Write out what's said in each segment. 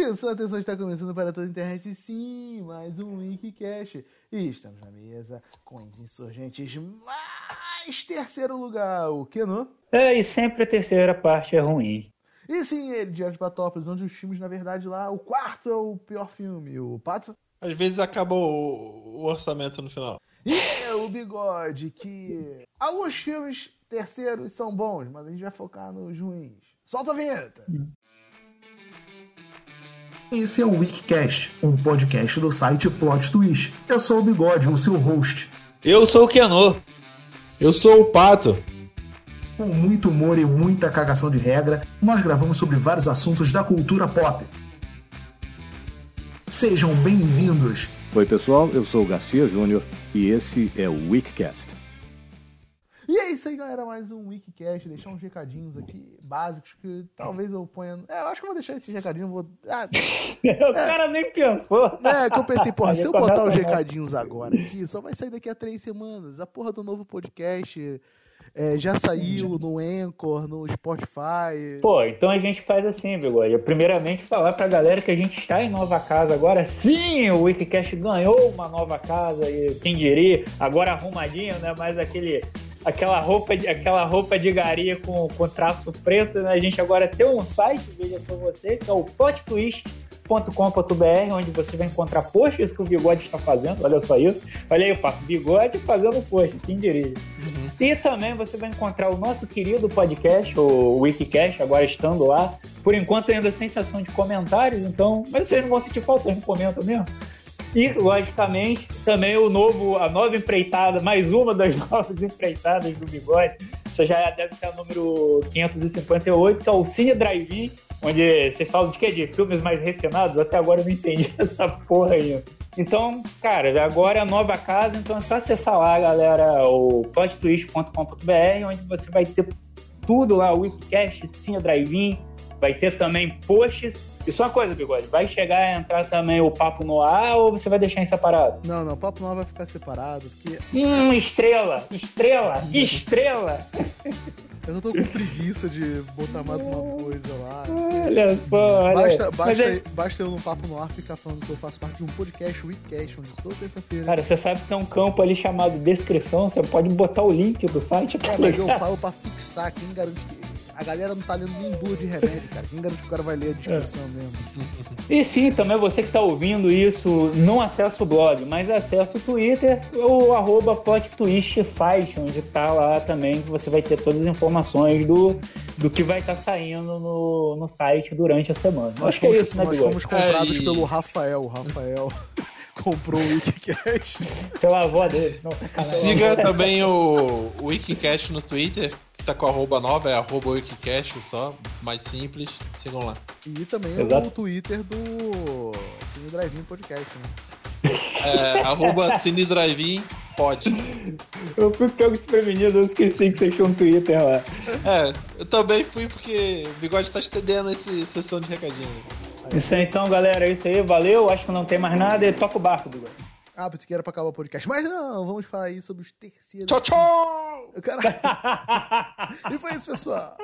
Atenção, atenção, está começando para toda a internet, sim, mais um Wikicast. E estamos na mesa com os insurgentes mais terceiro lugar, o Keno. É, e sempre a terceira parte é ruim. E sim, ele, Diante de Patópolis, onde os filmes, na verdade, lá, o quarto é o pior filme, o Pato. Às vezes acaba o, o orçamento no final. E é o Bigode, que alguns filmes terceiros são bons, mas a gente vai focar nos ruins. Solta a vinheta! Esse é o Wikicast, um podcast do site Plot Twist. Eu sou o Bigode, o seu host. Eu sou o Kenô. Eu sou o Pato. Com muito humor e muita cagação de regra, nós gravamos sobre vários assuntos da cultura pop. Sejam bem-vindos! Oi, pessoal, eu sou o Garcia Júnior e esse é o Wikicast. E é isso aí, galera. Mais um Wikicast. Deixar uns recadinhos aqui básicos que talvez eu ponha. É, eu acho que eu vou deixar esses recadinhos. Vou... Ah, o cara nem pensou. É, que eu pensei, porra, se eu botar os recadinhos agora aqui, só vai sair daqui a três semanas. A porra do novo podcast. É, já saiu no Anchor, no Spotify. Pô, então a gente faz assim, Bigode. Primeiramente, falar pra galera que a gente está em nova casa agora. Sim, o Wikicast ganhou uma nova casa e quem diria, agora arrumadinho, né? Mas aquele aquela roupa de, aquela roupa de garia com, com traço preto, né? A gente agora tem um site, veja só você, que é o pottwist.com.br, onde você vai encontrar posts que o Bigode está fazendo, olha só isso. Olha aí, papo, Bigode fazendo post, quem diria. Uhum. E também você vai encontrar o nosso querido podcast, o Wikicast, agora estando lá. Por enquanto ainda sem sensação de comentários, então... Mas vocês não vão sentir falta, não comentam mesmo. E, logicamente, também o novo, a nova empreitada, mais uma das novas empreitadas do Bigode. Isso já deve ser o número 558, que é o Cine Drive-In, onde vocês falam de quê? De filmes mais refinados? Até agora eu não entendi essa porra aí. Então, cara, agora é a nova casa, então é só acessar lá, galera, o plottwist.com.br, onde você vai ter tudo lá, o Wikicast, Cine Drive-In, vai ter também posts e só uma coisa, Bigode, vai chegar a entrar também o Papo no ar ou você vai deixar em separado? Não, não, o Papo no ar vai ficar separado, porque... Hum, estrela, estrela, estrela! Eu não tô com preguiça de botar mais uma coisa lá. Olha só, olha. Basta, basta, é... basta eu no Papo no Ar ficar falando que eu faço parte de um podcast, Weekcast, onde toda terça-feira... Cara, você sabe que tem um campo ali chamado descrição, você pode botar o link do site. É, mas eu falo pra fixar, quem garante que a galera não tá lendo nem bula de remédio, cara. Quem garante que o cara vai ler a descrição é. mesmo? E sim, também você que tá ouvindo isso, não acessa o blog, mas acessa o Twitter, o arroba site, onde tá lá também, que você vai ter todas as informações do, do que vai estar tá saindo no, no site durante a semana. Nós Acho fomos, que é isso, né, Nós fomos comprados é, e... pelo Rafael. O Rafael comprou o Wikicast. Pela avó dele. Não, Siga também o, o Wikicast no Twitter, que tá com arroba nova, é arroba Wikicast só, mais simples, sigam lá. E também Exato. o Twitter do Cine Drive-In Podcast, né? É, arroba Cine Drive-In pode. Eu fui pego desprevenido, eu esqueci que você tinha um Twitter lá. É, eu também fui porque o Bigode tá estendendo essa sessão de recadinho. Isso aí então, galera, é isso aí, valeu, acho que não tem mais nada e toca o barco, Bigode. Ah, pensei que era pra acabar o podcast. Mas não, vamos falar aí sobre os terceiros. Tchau, tchau! e foi isso, pessoal.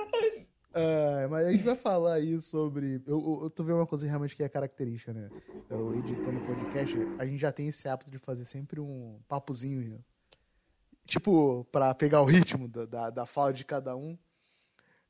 Uh, mas a gente vai falar aí sobre. Eu, eu, eu tô vendo uma coisa realmente que é característica, né? Eu editando podcast, a gente já tem esse hábito de fazer sempre um papozinho. Tipo, pra pegar o ritmo da, da, da fala de cada um.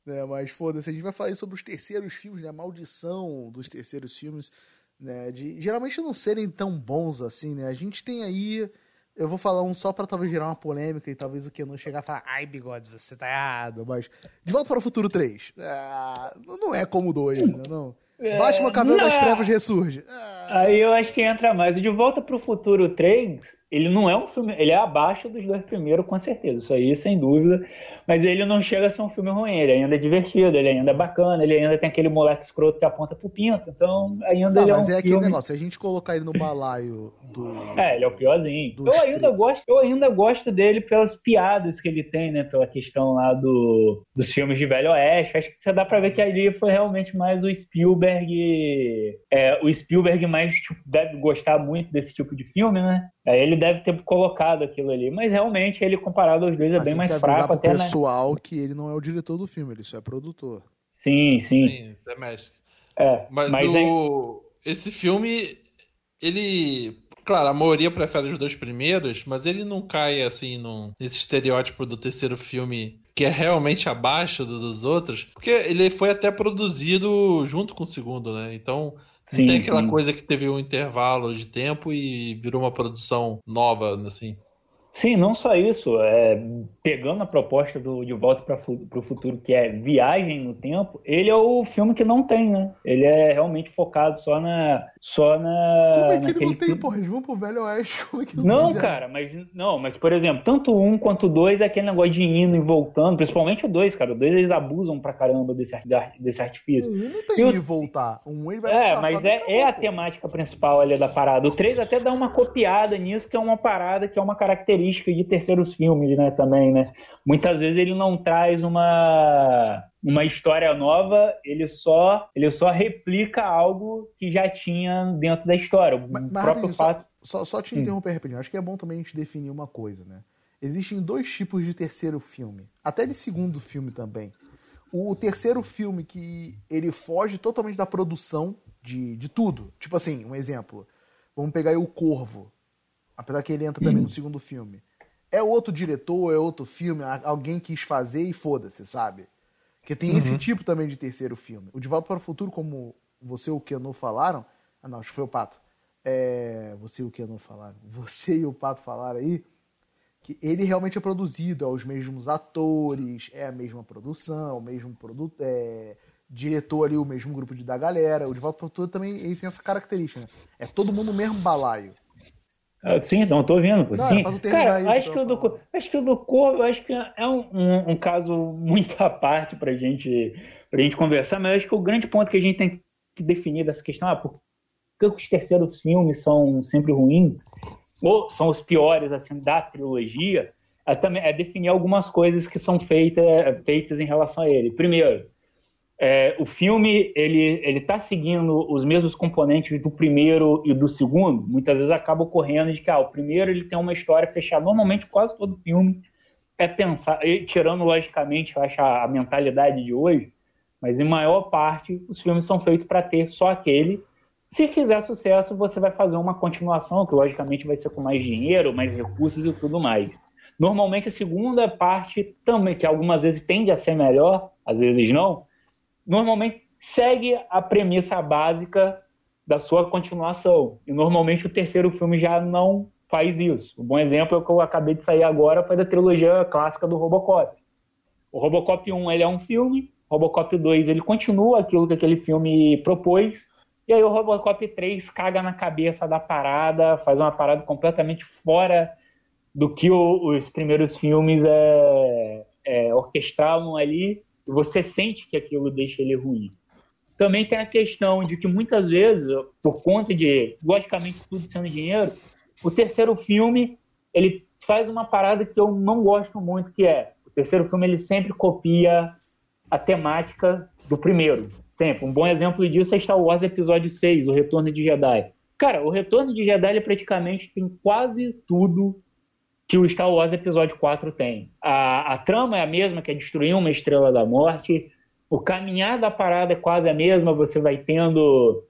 Né? Mas foda-se, a gente vai falar aí sobre os terceiros filmes, né? A maldição dos terceiros filmes né? De geralmente não serem tão bons assim, né? A gente tem aí. Eu vou falar um só para talvez gerar uma polêmica e talvez o que não chegar e falar, ai, bigode, você tá errado. Mas. De volta para o futuro 3. Ah, não é como o 2, né? Não. É, Batman Cabelo das Trevas ressurge. Ah. Aí eu acho que entra mais. De Volta para o Futuro 3, ele não é um filme. Ele é abaixo dos dois primeiros, com certeza. Isso aí, sem dúvida. Mas ele não chega a ser um filme ruim. Ele ainda é divertido, ele ainda é bacana, ele ainda tem aquele moleque escroto que aponta pro pinto. Então, ainda tá, ele é mas um é aquele filme... negócio. Se a gente colocar ele no balaio do. É, ele é o piorzinho. Eu ainda, gosto, eu ainda gosto dele pelas piadas que ele tem, né? Pela questão lá do, dos filmes de Velho Oeste. Acho que você dá pra ver que ali foi realmente mais o Spielberg. É, o Spielberg mais tipo, deve gostar muito desse tipo de filme, né? Aí ele deve ter colocado aquilo ali. Mas realmente, ele comparado aos dois é bem mais fraco. Até, pessoal né? que ele não é o diretor do filme, ele só é produtor. Sim, sim. Sim, é mais. É, Mas, mas o... esse filme, ele. Claro, a maioria prefere os dois primeiros, mas ele não cai assim num... nesse estereótipo do terceiro filme que é realmente abaixo do- dos outros, porque ele foi até produzido junto com o segundo, né? Então não Sim, tem aquela sim. coisa que teve um intervalo de tempo e virou uma produção nova, assim. Sim, não só isso. É, pegando a proposta do De Volta para o Futuro, que é viagem no tempo, ele é o filme que não tem, né? Ele é realmente focado só na. Só na Como é que ele não tem, filme. porra? Eles vão pro Velho Oeste. Como é que Não, tem, cara, mas não, mas por exemplo, tanto o um quanto o dois é aquele negócio de indo e voltando, principalmente o dois, cara. O dois eles abusam pra caramba desse, desse artifício. Um não tem E o- voltar. Um ele vai É, mas é, é a temática principal ali da parada. O 3 até dá uma copiada nisso, que é uma parada, que é uma característica de terceiros filmes, né, também, né? Muitas vezes ele não traz uma, uma história nova, ele só, ele só replica algo que já tinha dentro da história. O Mas- mas próprio só- fato... Só, só te Hum. interromper rapidinho. Acho que é bom também a gente definir uma coisa, né? Existem dois tipos de terceiro filme. Até de segundo filme também. O terceiro filme que ele foge totalmente da produção de, de tudo. Tipo assim, um exemplo. Vamos pegar aí o Corvo. Apesar que ele entra também no segundo filme. É outro diretor, é outro filme, alguém quis fazer e foda-se, sabe? Porque tem esse tipo também de terceiro filme. O De Volta para o Futuro, como você e o Keanu falaram. Ah, não, acho que foi o Pato. É, você e o Keanu falaram. Você e o Pato falaram aí. Que ele realmente é produzido, é os mesmos atores, é a mesma produção, o mesmo produto, é, diretor ali, o mesmo grupo de, da galera. O De Volta para o Futuro também ele tem essa característica, né? É todo mundo no mesmo balaio. Ah, Sim, não, tô vendo. Não, sim. terminar Cara, aí acho que que, eu o do, falar. acho que o do Corvo, acho que é um, um, um caso muito à parte pra gente, pra gente conversar, mas acho que o grande ponto que a gente tem que definir dessa questão é por que os terceiros filmes são sempre ruins, ou são os piores assim da trilogia, é, também, é definir algumas coisas que são feita, feitas em relação a ele. Primeiro, é, o filme ele ele está seguindo os mesmos componentes do primeiro e do segundo. Muitas vezes acaba ocorrendo de que ah, o primeiro ele tem uma história fechada. Normalmente quase todo filme é pensar, tirando logicamente, eu acho a mentalidade de hoje, mas em maior parte os filmes são feitos para ter só aquele. Se fizer sucesso, você vai fazer uma continuação, que logicamente vai ser com mais dinheiro, mais recursos e tudo mais. Normalmente a segunda parte também, que algumas vezes tende a ser melhor, às vezes não, normalmente segue a premissa básica da sua continuação. E normalmente o terceiro filme já não faz isso. Um bom exemplo é o que eu acabei de sair agora, foi da trilogia clássica do Robocop. O Robocop 1 ele é um filme, Robocop 2 ele continua aquilo que aquele filme propôs, e aí o Robocop 3 caga na cabeça da parada, faz uma parada completamente fora do que o- os primeiros filmes é, é, orquestravam ali, você sente que aquilo deixa ele ruim. Também tem a questão de que muitas vezes, por conta de, logicamente, tudo sendo dinheiro, o terceiro filme ele faz uma parada que eu não gosto muito, que é o terceiro filme ele sempre copia a temática do primeiro. Sempre. Um bom exemplo disso é Star Wars Episódio 6, O Retorno de Jedi. Cara, o Retorno de Jedi ele praticamente tem quase tudo que o Star Wars Episódio 4 tem. A, a trama é a mesma, que é destruir uma estrela da morte. O caminhar da parada é quase a mesma, você vai tendo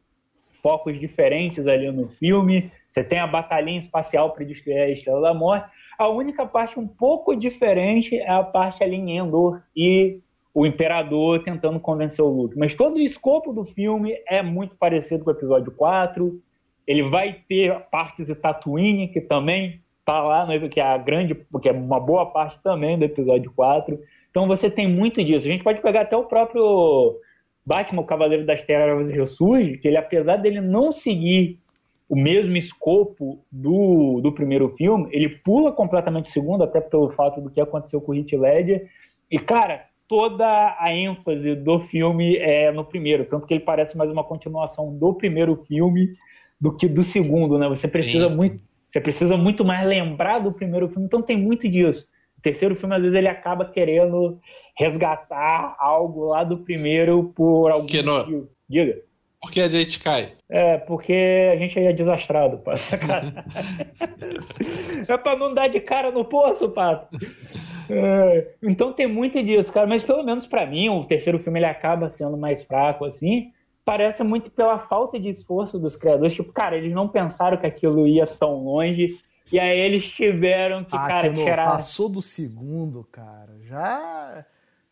focos diferentes ali no filme. Você tem a batalhinha espacial para destruir a Estrela da Morte. A única parte um pouco diferente é a parte ali em Endor e o Imperador tentando convencer o Luke. Mas todo o escopo do filme é muito parecido com o episódio 4. Ele vai ter partes de Tatooine, que também tá lá, né, que é a grande, que é uma boa parte também do episódio 4. Então você tem muito disso. A gente pode pegar até o próprio Batman, o Cavaleiro das Trevas ressurge, que ele, apesar dele não seguir o mesmo escopo do, do primeiro filme, ele pula completamente o segundo, até pelo fato do que aconteceu com o Heath Ledger. E, cara, toda a ênfase do filme é no primeiro, tanto que ele parece mais uma continuação do primeiro filme do que do segundo, né? Você precisa sim. muito, você precisa muito mais lembrar do primeiro filme, então tem muito disso. O terceiro filme, às vezes, ele acaba querendo resgatar algo lá do primeiro por algum Que motivo. Diga. Por que a gente cai? É, porque a gente aí é desastrado, sacanagem. é pra não dar de cara no poço, pato. É, então tem muito disso, cara. Mas pelo menos pra mim, o terceiro filme ele acaba sendo mais fraco, assim. Parece muito pela falta de esforço dos criadores. Tipo, cara, eles não pensaram que aquilo ia tão longe. E aí eles tiveram que, ah, cara, que tirar. Passou do segundo, cara. Já.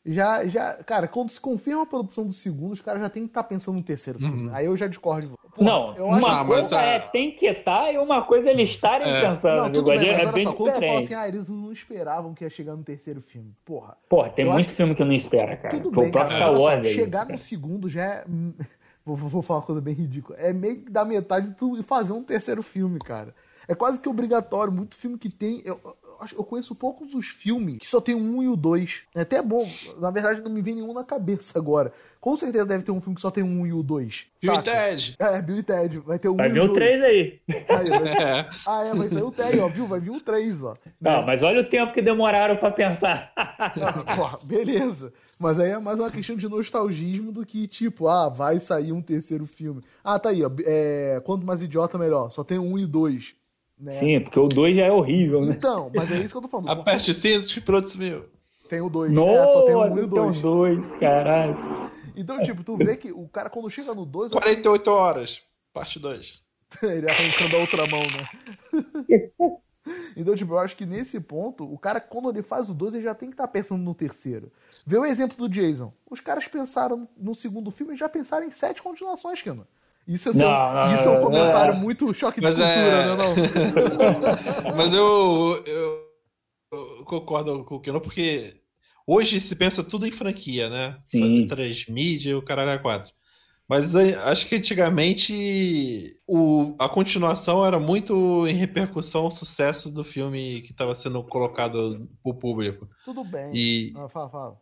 Já, já, cara, quando se confirma a produção do segundo, os caras já tem que estar tá pensando no terceiro filme. Uhum. Aí eu já discordo de você. Não, eu acho uma coisa é tem que estar e uma coisa é eles estarem é. pensando. Não, tudo bem, mas é olha só, quando tu fala assim, ah, eles não esperavam que ia chegar no terceiro filme. Porra. Porra, tem muito acho... filme que não espera, cara. Tudo bem, cara, Star Wars Chegar no segundo já é... Vou, vou falar uma coisa bem ridícula. É meio que da metade de tu fazer um terceiro filme, cara. É quase que obrigatório. Muito filme que tem. Eu, eu conheço poucos os filmes que só tem um e o dois. É até bom. Na verdade, não me vem nenhum na cabeça agora. Com certeza deve ter um filme que só tem um e o dois. Bill e Ted. É, Bill e Ted. Vai ter um Vai vir o três aí. aí vai... é. Ah, é, vai sair o Ted, ó, viu? Vai vir o três, ó. Não, né? mas olha o tempo que demoraram pra pensar. Ah, beleza. Mas aí é mais uma questão de nostalgismo do que, tipo, ah, vai sair um terceiro filme. Ah, tá aí, ó. É, quanto mais idiota, melhor. Só tem um e dois. Né? Sim, porque o 2 já é horrível, né? Então, mas é isso que eu tô falando. Aperte o cinto que produtos mil. Tem o 2, né? Só tem um e o 2. Tem o 2, caralho. Então, tipo, tu vê que o cara quando chega no 2... 48 horas, parte 2. Ele arrancando a outra mão, né? então, tipo, eu acho que nesse ponto, o cara, quando ele faz o 2, ele já tem que estar tá pensando no terceiro. Vê o exemplo do Jason. Os caras pensaram no segundo filme e já pensaram em sete continuações, Kino. Isso é, não, não, isso é um comentário muito choque de cultura, é... né? Não? Mas eu, eu, eu, concordo com o Keno, porque hoje se pensa tudo em franquia, né? Sim. Fazer transmídia e o caralho a quatro. Mas acho que antigamente o, a continuação era muito em repercussão ao sucesso do filme que estava sendo colocado pro público. Tudo bem. E, ah, fala, fala.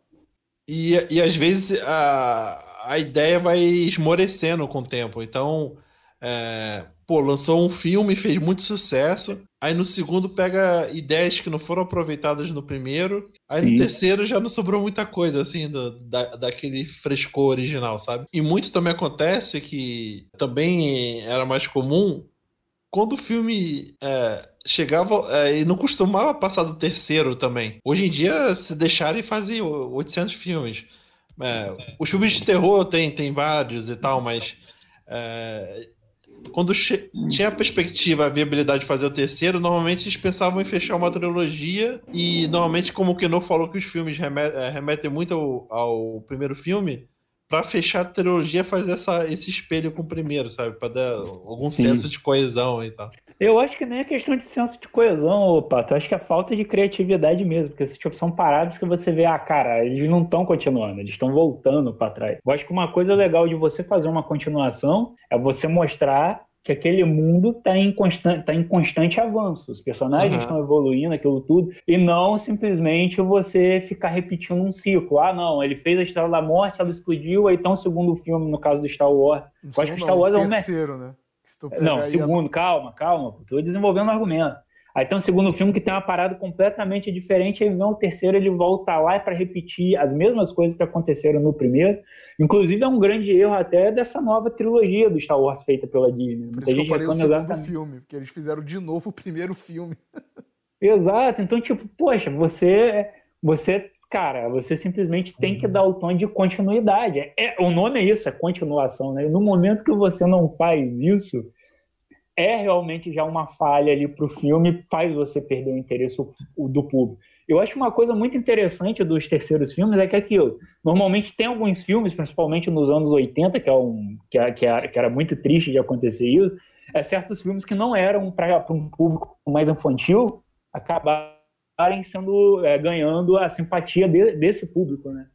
E, e às vezes a, a ideia vai esmorecendo com o tempo. Então, é, pô, lançou um filme, fez muito sucesso. Aí no segundo pega ideias que não foram aproveitadas no primeiro. Aí Sim. no terceiro já não sobrou muita coisa, assim, do, da, daquele frescor original, sabe? E muito também acontece que também era mais comum quando o filme é, chegava é, e não costumava passar do terceiro também. Hoje em dia, se deixarem, fazem 800 filmes. É, os filmes de terror tem, tem vários e tal, mas é, quando tinha a perspectiva, a viabilidade de fazer o terceiro, normalmente eles pensavam em fechar uma trilogia e normalmente, como o Keno falou que os filmes remetem, é, remetem muito ao, ao primeiro filme, para fechar a trilogia fazer essa, esse espelho com o primeiro, sabe? Para dar algum Sim. senso de coesão e tal. Eu acho que nem é questão de senso de coesão, Pato. Eu acho que é falta de criatividade mesmo, porque tipo, são paradas que você vê, ah, cara, eles não estão continuando, eles estão voltando para trás. Eu acho que uma coisa legal de você fazer uma continuação é você mostrar que aquele mundo está em, constante, tá em constante avanço. Os personagens uhum. estão evoluindo, aquilo tudo, e não simplesmente você ficar repetindo um ciclo. Ah, não, ele fez a Estrela da Morte, ela explodiu, aí então o segundo filme, no caso do Star Wars. Eu acho que Star Wars é o terceiro, né? Não, segundo, a... calma, calma, estou desenvolvendo um argumento. Aí tem um segundo filme que tem uma parada completamente diferente, aí vem o terceiro, ele volta lá para repetir as mesmas coisas que aconteceram no primeiro. Inclusive é um grande erro até dessa nova trilogia do Star Wars feita pela Disney. Muita Por gente que eu o exatamente... filme, porque eles fizeram de novo o primeiro filme. Exato, então tipo, poxa, você você cara, você simplesmente tem que uhum. dar o tom de continuidade. É, o nome é isso, é continuação, né? No momento que você não faz isso, é realmente já uma falha ali para o filme, faz você perder o interesse do público. Eu acho uma coisa muito interessante dos terceiros filmes é que aquilo, normalmente tem alguns filmes, principalmente nos anos 80, que, é um, que, é, que, é, que era muito triste de acontecer isso, é certos filmes que não eram para um público mais infantil acabarem sendo é, ganhando a simpatia de, desse público, né?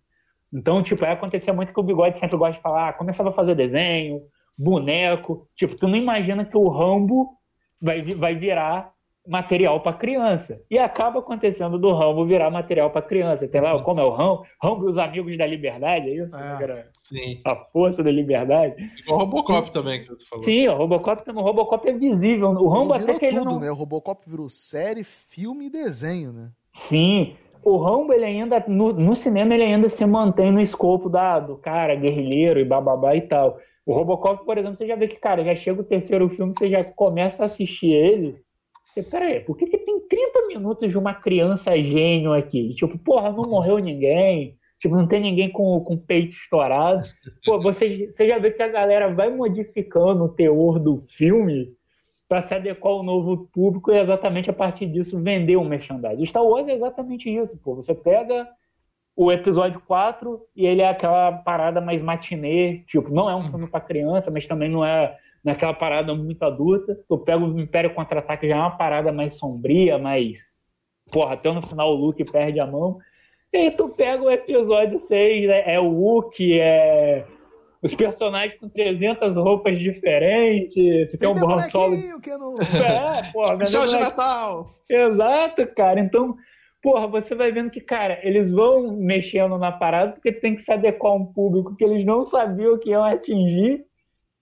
Então, tipo, aí acontecia muito que o Bigode sempre gosta de falar, ah, começava a fazer desenho, boneco. Tipo, tu não imagina que o Rambo vai, vai virar material para criança. E acaba acontecendo do Rambo virar material para criança. Tem lá, como é o Rambo? Rambo e os amigos da liberdade, é isso? É, sim. A força da liberdade. O Robocop também, que você falou. Sim, o Robocop, o Robocop é visível. O Rambo até que ele tudo, não... né? O Robocop virou série, filme e desenho, né? Sim. O Rambo, ele ainda, no, no cinema, ele ainda se mantém no escopo da, do cara guerrilheiro e bababá e tal. O Robocop, por exemplo, você já vê que, cara, já chega o terceiro filme, você já começa a assistir ele. Você, peraí, por que, que tem 30 minutos de uma criança gênio aqui? Tipo, porra, não morreu ninguém, Tipo, não tem ninguém com, com o peito estourado. Pô, você, você já vê que a galera vai modificando o teor do filme para se adequar ao novo público e exatamente a partir disso vender um merchandising. O Star Wars é exatamente isso, pô. Você pega o episódio 4 e ele é aquela parada mais matinê, tipo, não é um filme para criança, mas também não é naquela parada muito adulta. Tu pega o Império Contra-Ataque, já é uma parada mais sombria, mais... Porra, até no final o Luke perde a mão. E aí tu pega o episódio 6, né? é o Wookie, é os personagens com 300 roupas diferentes, você tem um bom Solo... Que não... É, porra, de Natal! Exato, cara. Então, porra, você vai vendo que, cara, eles vão mexendo na parada porque tem que se adequar a um público que eles não sabiam que iam atingir.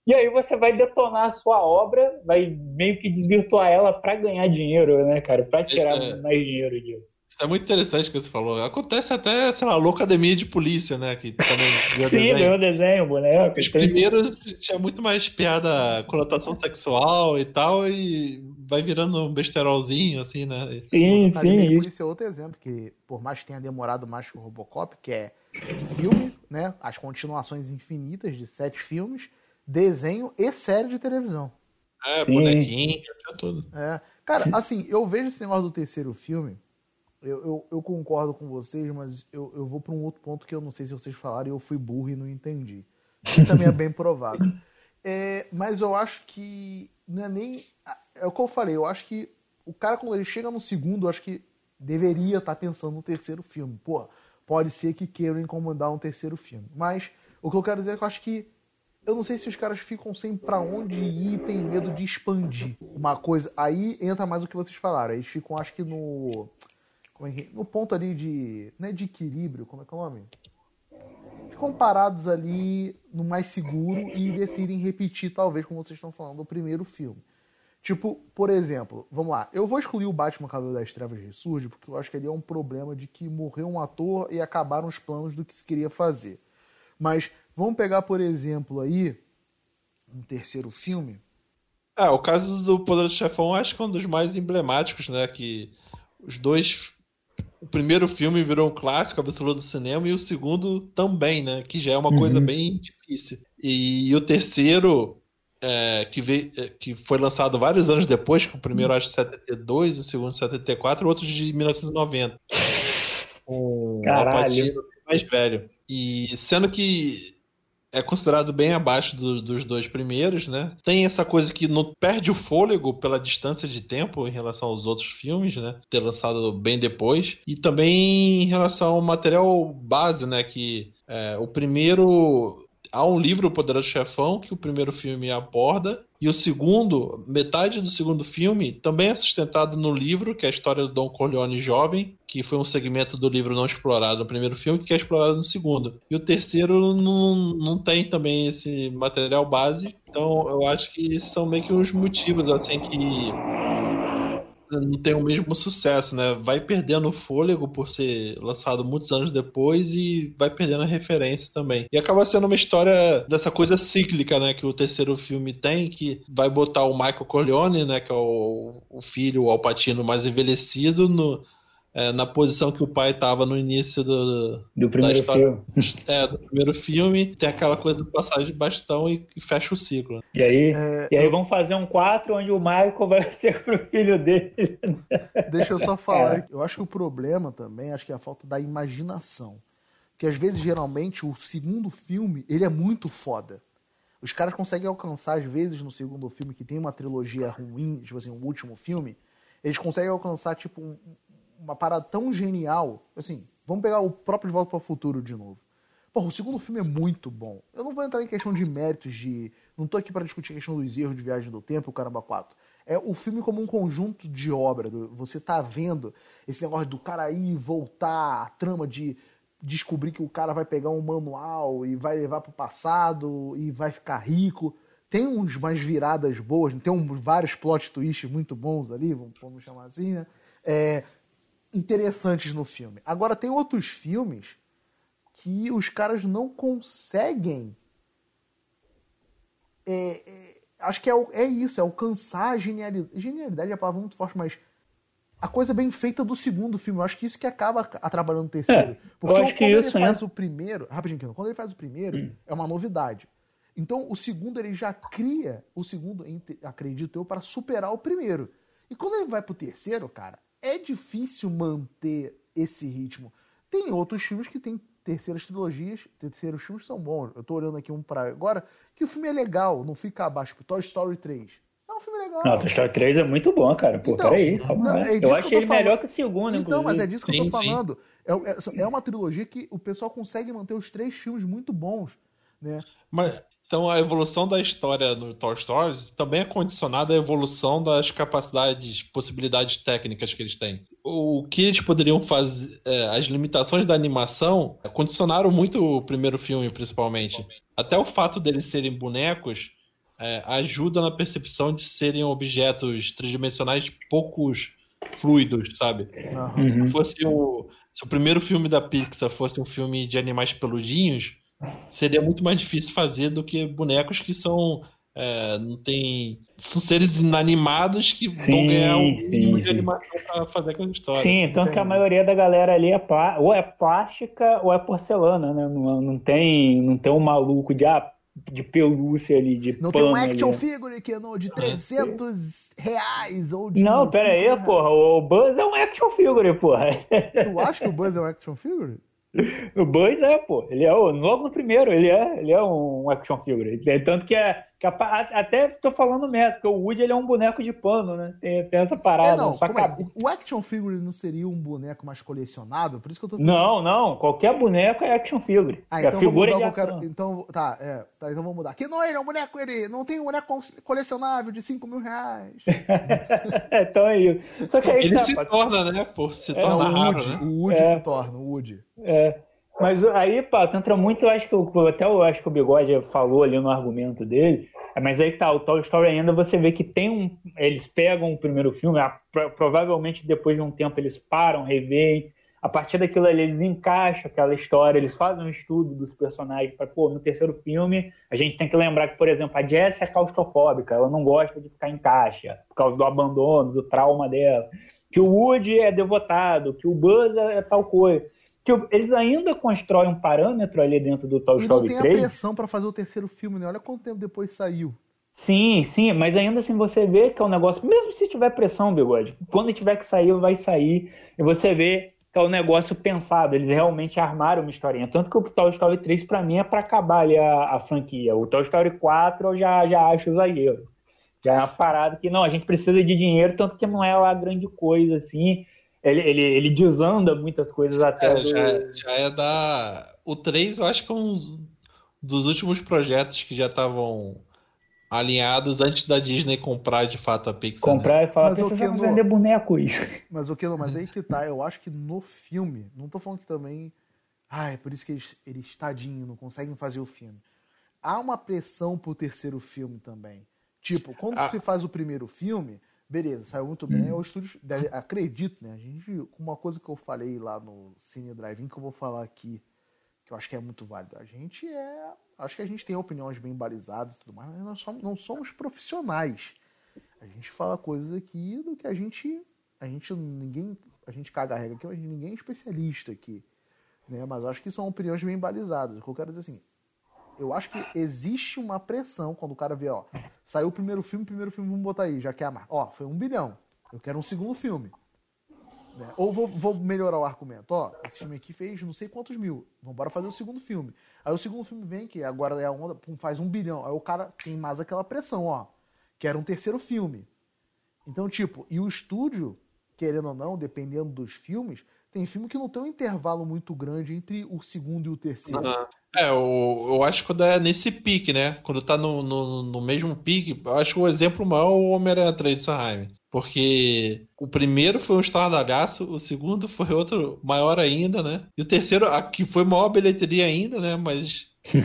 E aí você vai detonar a sua obra, vai meio que desvirtuar ela para ganhar dinheiro, né, cara? Para tirar é... mais dinheiro disso. Isso é muito interessante o que você falou. Acontece até, sei lá, loucademia de polícia, né? Que também Sim, o desenho, boneco. Os primeiros tinha muito mais piada, conotação sexual e tal, e vai virando um besterolzinho, assim, né? Sim, sim. De polícia é outro exemplo, que por mais que tenha demorado mais que o Robocop, que é filme, né? As continuações infinitas de sete filmes, desenho e série de televisão. É, sim. bonequinho, tudo. É. Cara, assim, eu vejo esse negócio do terceiro filme eu, eu, eu, concordo com vocês, mas eu, eu vou para um outro ponto que eu não sei se vocês falaram e eu fui burro e não entendi. Que também é bem provável. É, mas eu acho que não é nem. É o que eu falei, eu acho que o cara, quando ele chega no segundo, eu acho que deveria estar tá pensando no terceiro filme. Pô, pode ser que queiram incomodar um terceiro filme. Mas o que eu quero dizer é que eu acho que. Eu não sei se os caras ficam sem para onde ir e tem medo de expandir uma coisa. Aí entra mais o que vocês falaram. Eles ficam, acho que no como é que, no ponto ali de, né, de equilíbrio, como é que é o nome? Ficam parados ali no mais seguro e decidem repetir, talvez, como vocês estão falando, o primeiro filme. Tipo, por exemplo, vamos lá, eu vou excluir o Batman Cavaleiro das Trevas Ressurge, porque eu acho que ali é um problema de que morreu um ator e acabaram os planos do que se queria fazer. Mas vamos pegar, por exemplo, aí, um terceiro filme. Ah, o caso do Poder do Chefão acho que é um dos mais emblemáticos, né? Que os dois o primeiro filme virou um clássico absoluto do cinema e o segundo também, né? Que já é uma uhum. coisa bem difícil. E, e o terceiro, é, que, veio, é, que foi lançado vários anos depois, que o primeiro acho 72, o segundo 74, o outro de 1990. Um Caralho. mais velho. E sendo que é considerado bem abaixo do, dos dois primeiros, né? Tem essa coisa que não perde o fôlego pela distância de tempo em relação aos outros filmes, né? Ter lançado bem depois. E também em relação ao material base, né? Que é, o primeiro há um livro, O Poderoso Chefão, que o primeiro filme aborda, e o segundo, metade do segundo filme, também é sustentado no livro, que é a história do Don Corleone jovem, que foi um segmento do livro não explorado no primeiro filme, que é explorado no segundo. E o terceiro não, não tem também esse material base, então eu acho que são meio que uns motivos, assim, que não tem o mesmo sucesso, né? Vai perdendo o fôlego por ser lançado muitos anos depois e vai perdendo a referência também. E acaba sendo uma história dessa coisa cíclica, né? Que o terceiro filme tem, que vai botar o Michael Corleone, né? Que é o, o filho, o Alpatino mais envelhecido, no, é, na posição que o pai estava no início do, do primeiro filme. É, do primeiro filme, tem aquela coisa do passagem de bastão e, e fecha o ciclo. E aí, é, e aí eu... vão fazer um 4 onde o Michael vai ser pro filho dele. Deixa eu só falar, é. eu acho que o problema também, acho que é a falta da imaginação. Porque às vezes, geralmente, o segundo filme, ele é muito foda. Os caras conseguem alcançar, às vezes, no segundo filme, que tem uma trilogia ruim, tipo assim, o último filme, eles conseguem alcançar, tipo, um, uma parada tão genial. Assim, vamos pegar o próprio De Volta para o Futuro de novo. Porra, o segundo filme é muito bom. Eu não vou entrar em questão de méritos de. Não tô aqui para discutir a questão dos erros de viagem do tempo, o caramba 4. É o filme como um conjunto de obra. Você tá vendo esse negócio do cara ir voltar, a trama de descobrir que o cara vai pegar um manual e vai levar pro passado e vai ficar rico. Tem uns mais viradas boas, tem um, vários plot twists muito bons ali, vamos chamar assim, né? É, interessantes no filme. Agora, tem outros filmes que os caras não conseguem. É, é, acho que é, é isso, é alcançar a genialidade. Genialidade é a palavra muito forte, mas a coisa bem feita do segundo filme. Eu acho que isso que acaba atrapalhando o terceiro. É, Porque eu acho que quando isso, ele faz né? o primeiro. Rapidinho, quando ele faz o primeiro, Hum. é uma novidade. Então, o segundo, ele já cria o segundo, acredito eu, para superar o primeiro. E quando ele vai pro terceiro, cara, é difícil manter esse ritmo. Tem outros filmes que tem terceiras trilogias, terceiros filmes são bons. Eu tô olhando aqui um pra agora, que o filme é legal, não fica abaixo. Tipo, Toy Story 3. É um filme legal. Não, Toy Story 3 é muito bom, cara. Pô, Então, peraí, calma não, é disso Eu achei ele melhor que o segundo, Então, mas é inclusive. disso que eu tô Sim, sim. falando. É, é- é uma trilogia que o pessoal consegue manter os três filmes muito bons, né? Mas, então a evolução da história no Toy Story também é condicionada à evolução das capacidades, possibilidades técnicas que eles têm. O que eles poderiam fazer, é, as limitações da animação condicionaram muito o primeiro filme, principalmente. Até o fato deles serem bonecos é, ajuda na percepção de serem objetos tridimensionais poucos fluidos, sabe? Uhum. Se fosse o, se o primeiro filme da Pixar fosse um filme de animais peludinhos, seria muito mais difícil fazer do que bonecos que são é, não tem são seres inanimados que vão Sim, ganhar um sim, mínimo de sim. animação pra fazer aquela história. Sim, tanto que a maioria da galera ali é plá- ou é plástica ou é porcelana, né? Não, não tem, não tem um maluco de, ah, de pelúcia ali, de Não tem um action ali. figure que não de 300 reais ou de. Não, pera aí, 5 reais. porra. O Buzz é um action figure, porra. Tu acha que o Buzz é um action figure? O Buzz é, pô. Ele é o, logo no primeiro, ele é, ele é um action figure. É, Tanto que, é, a a- até tô falando merda, porque o Woody ele é um boneco de pano, né? Tem, tem essa parada. É, não, é? O action figure não seria um boneco mais colecionável? Por isso que eu tô Não, não. Qualquer boneco é action figure. Ah, É então figura vamos mudar de. Então, tá, é. Tá, então vamos mudar. Que não, ele é um boneco, ele não tem um boneco col- colecionável de 5 mil reais. então é isso. Só que aí Ele tá, se pode- torna, né? Por se É, torna o raro, Woody, né? o Woody É. se torna, o Woody. É. Mas aí, pá, entra muito, acho que até eu acho que o Bigode falou ali no argumento dele. Mas aí tá, o Toy Story ainda você vê que tem um. Eles pegam o primeiro filme, a- pro- provavelmente depois de um tempo eles param, reveem. A partir daquilo ali eles encaixam aquela história, eles fazem um estudo dos personagens. Para, pô, no terceiro filme, a gente tem que lembrar que, por exemplo, a Jessie é claustrofóbica, ela não gosta de ficar em caixa, por causa do abandono, do trauma dela. Que o Woody é devotado, que o Buzz é, é tal coisa que eles ainda constroem um parâmetro ali dentro do Toy E não Story tem a 3. pressão pra fazer o terceiro filme, né? Olha quanto tempo depois saiu. Sim, sim, mas ainda assim você vê que é um negócio, mesmo se tiver pressão, Bigode, quando tiver que sair, vai sair, e você vê que é um negócio pensado, eles realmente armaram uma historinha. Tanto que o Toy Story 3, pra mim, é pra acabar ali a, a franquia. O Toy Story 4 eu já, já acho exagero. Já é uma parada que, não, a gente precisa de dinheiro, tanto que não é lá grande coisa, assim. Ele, ele, ele desanda muitas coisas até É, do- já, já é da. O 3, eu acho que é um dos últimos projetos que já estavam alinhados antes da Disney comprar de fato a Pixar. né? comprar e falar, Mas o precisamos que no- vender bonecos. Mas o que não, mas aí que tá, eu acho que no filme, não tô falando que também. Ai, por isso que eles, eles tadinho, não conseguem fazer o filme. Há uma pressão pro terceiro filme também. Tipo, quando Ah. você faz o primeiro filme, beleza, saiu muito bem, o estúdio, deve- acredito, né? A gente, uma coisa que eu falei lá no Cine Drive-In, que eu vou falar aqui, que eu acho que é muito válido. A gente é. Acho que a gente tem opiniões bem balizadas e tudo mais, mas nós somos- não somos profissionais. A gente fala coisas aqui do que a gente. A gente ninguém. A gente caga a regra aqui, mas ninguém é especialista aqui. Né? Mas acho que são opiniões bem balizadas. O que eu quero dizer assim. Eu acho que existe uma pressão quando o cara vê, ó, saiu o primeiro filme, primeiro filme, vamos botar aí, já que é a marca. Ó, foi um bilhão. Eu quero um segundo filme. Né? Ou vou, vou melhorar o argumento. Ó, esse filme aqui fez não sei quantos mil. Vamos bora fazer o segundo filme. Aí o segundo filme vem, que agora é a onda, pum, faz um bilhão. Aí o cara tem mais aquela pressão, ó. Quero um terceiro filme. Então, tipo, e o estúdio, querendo ou não, dependendo dos filmes, tem filme que não tem um intervalo muito grande entre o segundo e o terceiro. Ah, É, eu, eu acho que quando é nesse pique, né? Quando tá no, no, no mesmo pique, eu acho que o exemplo maior é o Homem-Aranha 3 de Sanheim. Porque o primeiro foi um estardalhaço, o segundo foi outro maior ainda, né? E o terceiro, a que foi maior bilheteria ainda, né? Mas foi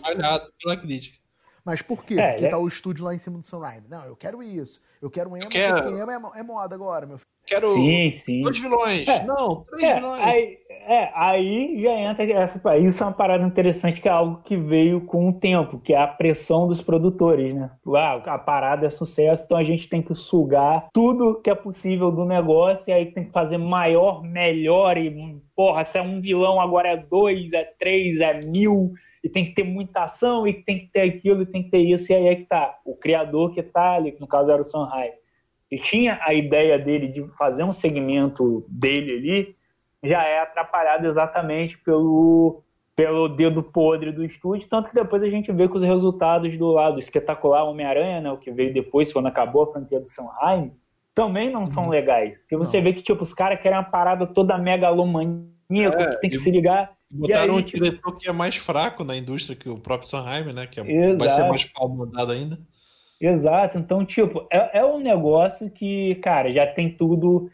malhado pela crítica. Mas por quê? É, Porque é... tá o estúdio lá em cima do Raimi. Não, eu quero isso. Eu quero um Emo, quero... porque Emo é, é moda agora, meu filho. Quero sim, sim. dois vilões. É, não, três é, vilões. Aí, é, aí já entra essa. Isso é uma parada interessante, que é algo que veio com o tempo, que é a pressão dos produtores, né? Ah, a parada é sucesso, então a gente tem que sugar tudo que é possível do negócio, e aí tem que fazer maior, melhor, e porra, se é um vilão, agora é dois, é três, é mil e tem que ter muita ação, e tem que ter aquilo, e tem que ter isso, e aí é que tá. O criador que tá ali, que no caso era o Sanhai, e tinha a ideia dele de fazer um segmento dele ali, já é atrapalhado exatamente pelo, pelo dedo podre do estúdio, tanto que depois a gente vê que os resultados do lado espetacular Homem-Aranha, né, o que veio depois, quando acabou a franquia do Sanheim, também não são uhum. legais. Porque você não. vê que, tipo, os caras querem uma parada toda megalomaníaca, é, que tem que se ligar Botaram aí, um diretor que é mais fraco na indústria que o próprio Sanheim, né? Que é, vai ser mais palmodado ainda. Exato. Então, tipo, é, é um negócio que, cara, já tem tudo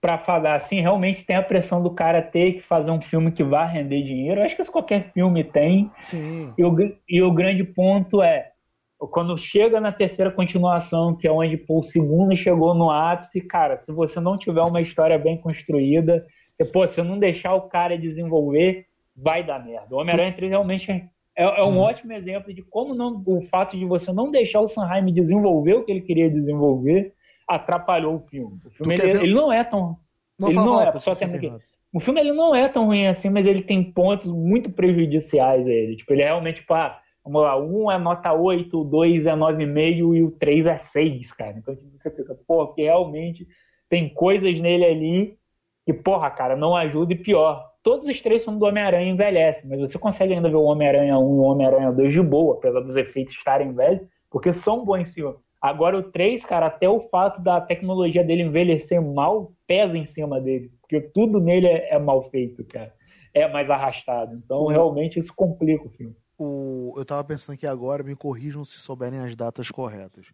para falar. Assim, realmente tem a pressão do cara ter que fazer um filme que vá render dinheiro. Eu acho que isso qualquer filme tem. Sim. E, o, e o grande ponto é, quando chega na terceira continuação, que é onde pô, o segundo chegou no ápice, cara, se você não tiver uma história bem construída, você, pô, se não deixar o cara desenvolver, vai dar merda. O Homem-Aranha 3 realmente é, é um hum. ótimo exemplo de como não, o fato de você não deixar o Sanheim desenvolver o que ele queria desenvolver atrapalhou o filme. O filme ele, ele, não é tão. Não ele não é, só tem aqui. O filme ele não é tão ruim assim, mas ele tem pontos muito prejudiciais a ele. Tipo, ele é realmente, tipo, ah, vamos lá, um é nota 8, o 2 é 9,5 e o 3 é 6, cara. Então tipo, você fica, pô, que realmente tem coisas nele ali que, porra, cara, não ajuda e pior Todos os três filmes do Homem-Aranha envelhecem, mas você consegue ainda ver o Homem-Aranha 1 e o Homem-Aranha 2 de boa, apesar dos efeitos estarem velhos, porque são bons filmes. Agora o 3, cara, até o fato da tecnologia dele envelhecer mal pesa em cima dele, porque tudo nele é, é mal feito, cara. É mais arrastado. Então, realmente, isso complica o filme. O, eu tava pensando aqui agora, me corrijam se souberem as datas corretas.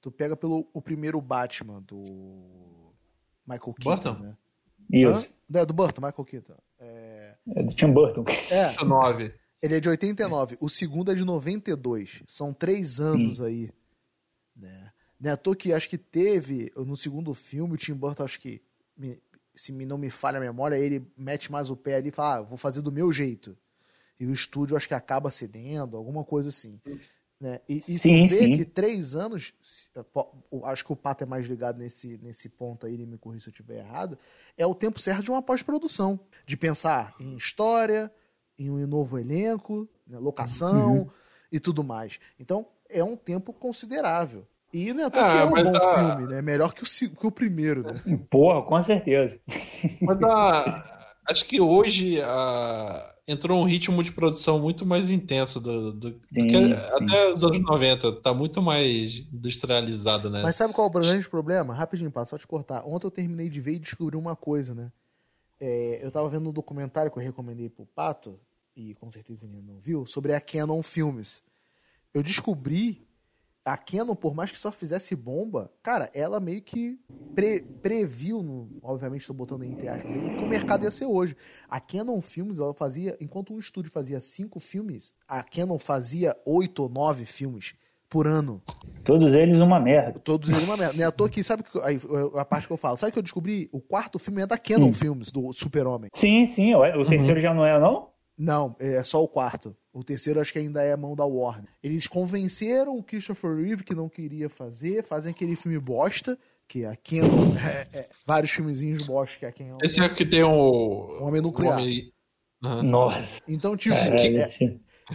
Tu pega pelo o primeiro Batman do Michael Keaton, Burton? né? Isso. É, do Burton, Michael Keaton. É, do Tim Burton. É. 9. Ele é de 89. O segundo é de 92. São três anos Sim. aí. Né? Né, que acho que teve no segundo filme, o Tim Burton, acho que, me, se não me falha a memória, ele mete mais o pé ali e fala: ah, vou fazer do meu jeito. E o estúdio acho que acaba cedendo, alguma coisa assim. Né? E, e sim, vê sim. que três anos, acho que o Pato é mais ligado nesse, nesse ponto aí, ele me corrija se eu estiver errado, é o tempo certo de uma pós-produção. De pensar em história, em um novo elenco, né, locação uhum. e tudo mais. Então, é um tempo considerável. E né, até ah, é um bom a... filme, né? Melhor que o, que o primeiro, né? Porra, com certeza. Mas a... acho que hoje a entrou um ritmo de produção muito mais intenso do, do, sim, do que sim. até os anos 90. Tá muito mais industrializado, né? Mas sabe qual é o grande problema? Rapidinho, pá, só te cortar. Ontem eu terminei de ver e descobri uma coisa, né? É, eu tava vendo um documentário que eu recomendei pro Pato, e com certeza ele não viu, sobre a Canon Filmes. Eu descobri a Canon, por mais que só fizesse bomba, cara, ela meio que pre previu, no, obviamente estou botando entre aspas, que o mercado ia ser hoje. A Canon Filmes, ela fazia, enquanto um estúdio fazia cinco filmes, a Canon fazia oito ou nove filmes por ano. Todos eles uma merda. Todos eles uma merda. Nem à toa que, sabe que, aí, a parte que eu falo, sabe que eu descobri? O quarto filme é da Canon Filmes, do Super-Homem. Sim, sim, o terceiro uhum. já não é, não? Não, é só o quarto. O terceiro acho que ainda é a mão da Warner. Eles convenceram o Christopher Reeve que não queria fazer, fazem aquele filme bosta, que a Canon, é, é, vários filmezinhos bosta que a Canon. Esse é o que tem o um homem nuclear. Homem... Uhum. Nossa. Então, tipo, é,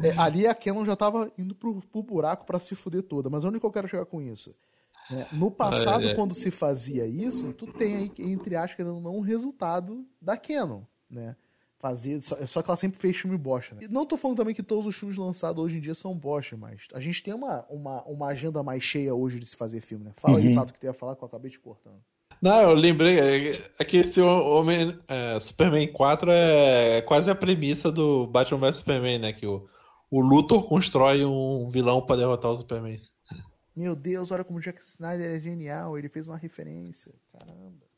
é, ali a Canon já tava indo pro, pro buraco para se fuder toda, mas onde que eu quero chegar com isso? É, no passado, quando se fazia isso, tu tem, entre aspas, não um resultado da Canon, né? Fazer. Só, só, que ela sempre fez filme bosta, né? E não tô falando também que todos os filmes lançados hoje em dia são bosta, mas a gente tem uma, uma, uma agenda mais cheia hoje de se fazer filme, né? Fala uhum. aí, Pato, que tu ia falar que eu acabei te cortando. Não, eu lembrei, é, é que esse Homem, é, Superman 4 é quase a premissa do Batman vs Superman, né? Que o, o Luthor constrói um vilão para derrotar o Superman. Meu Deus, olha como o Jack Snyder é genial, ele fez uma referência. Caramba.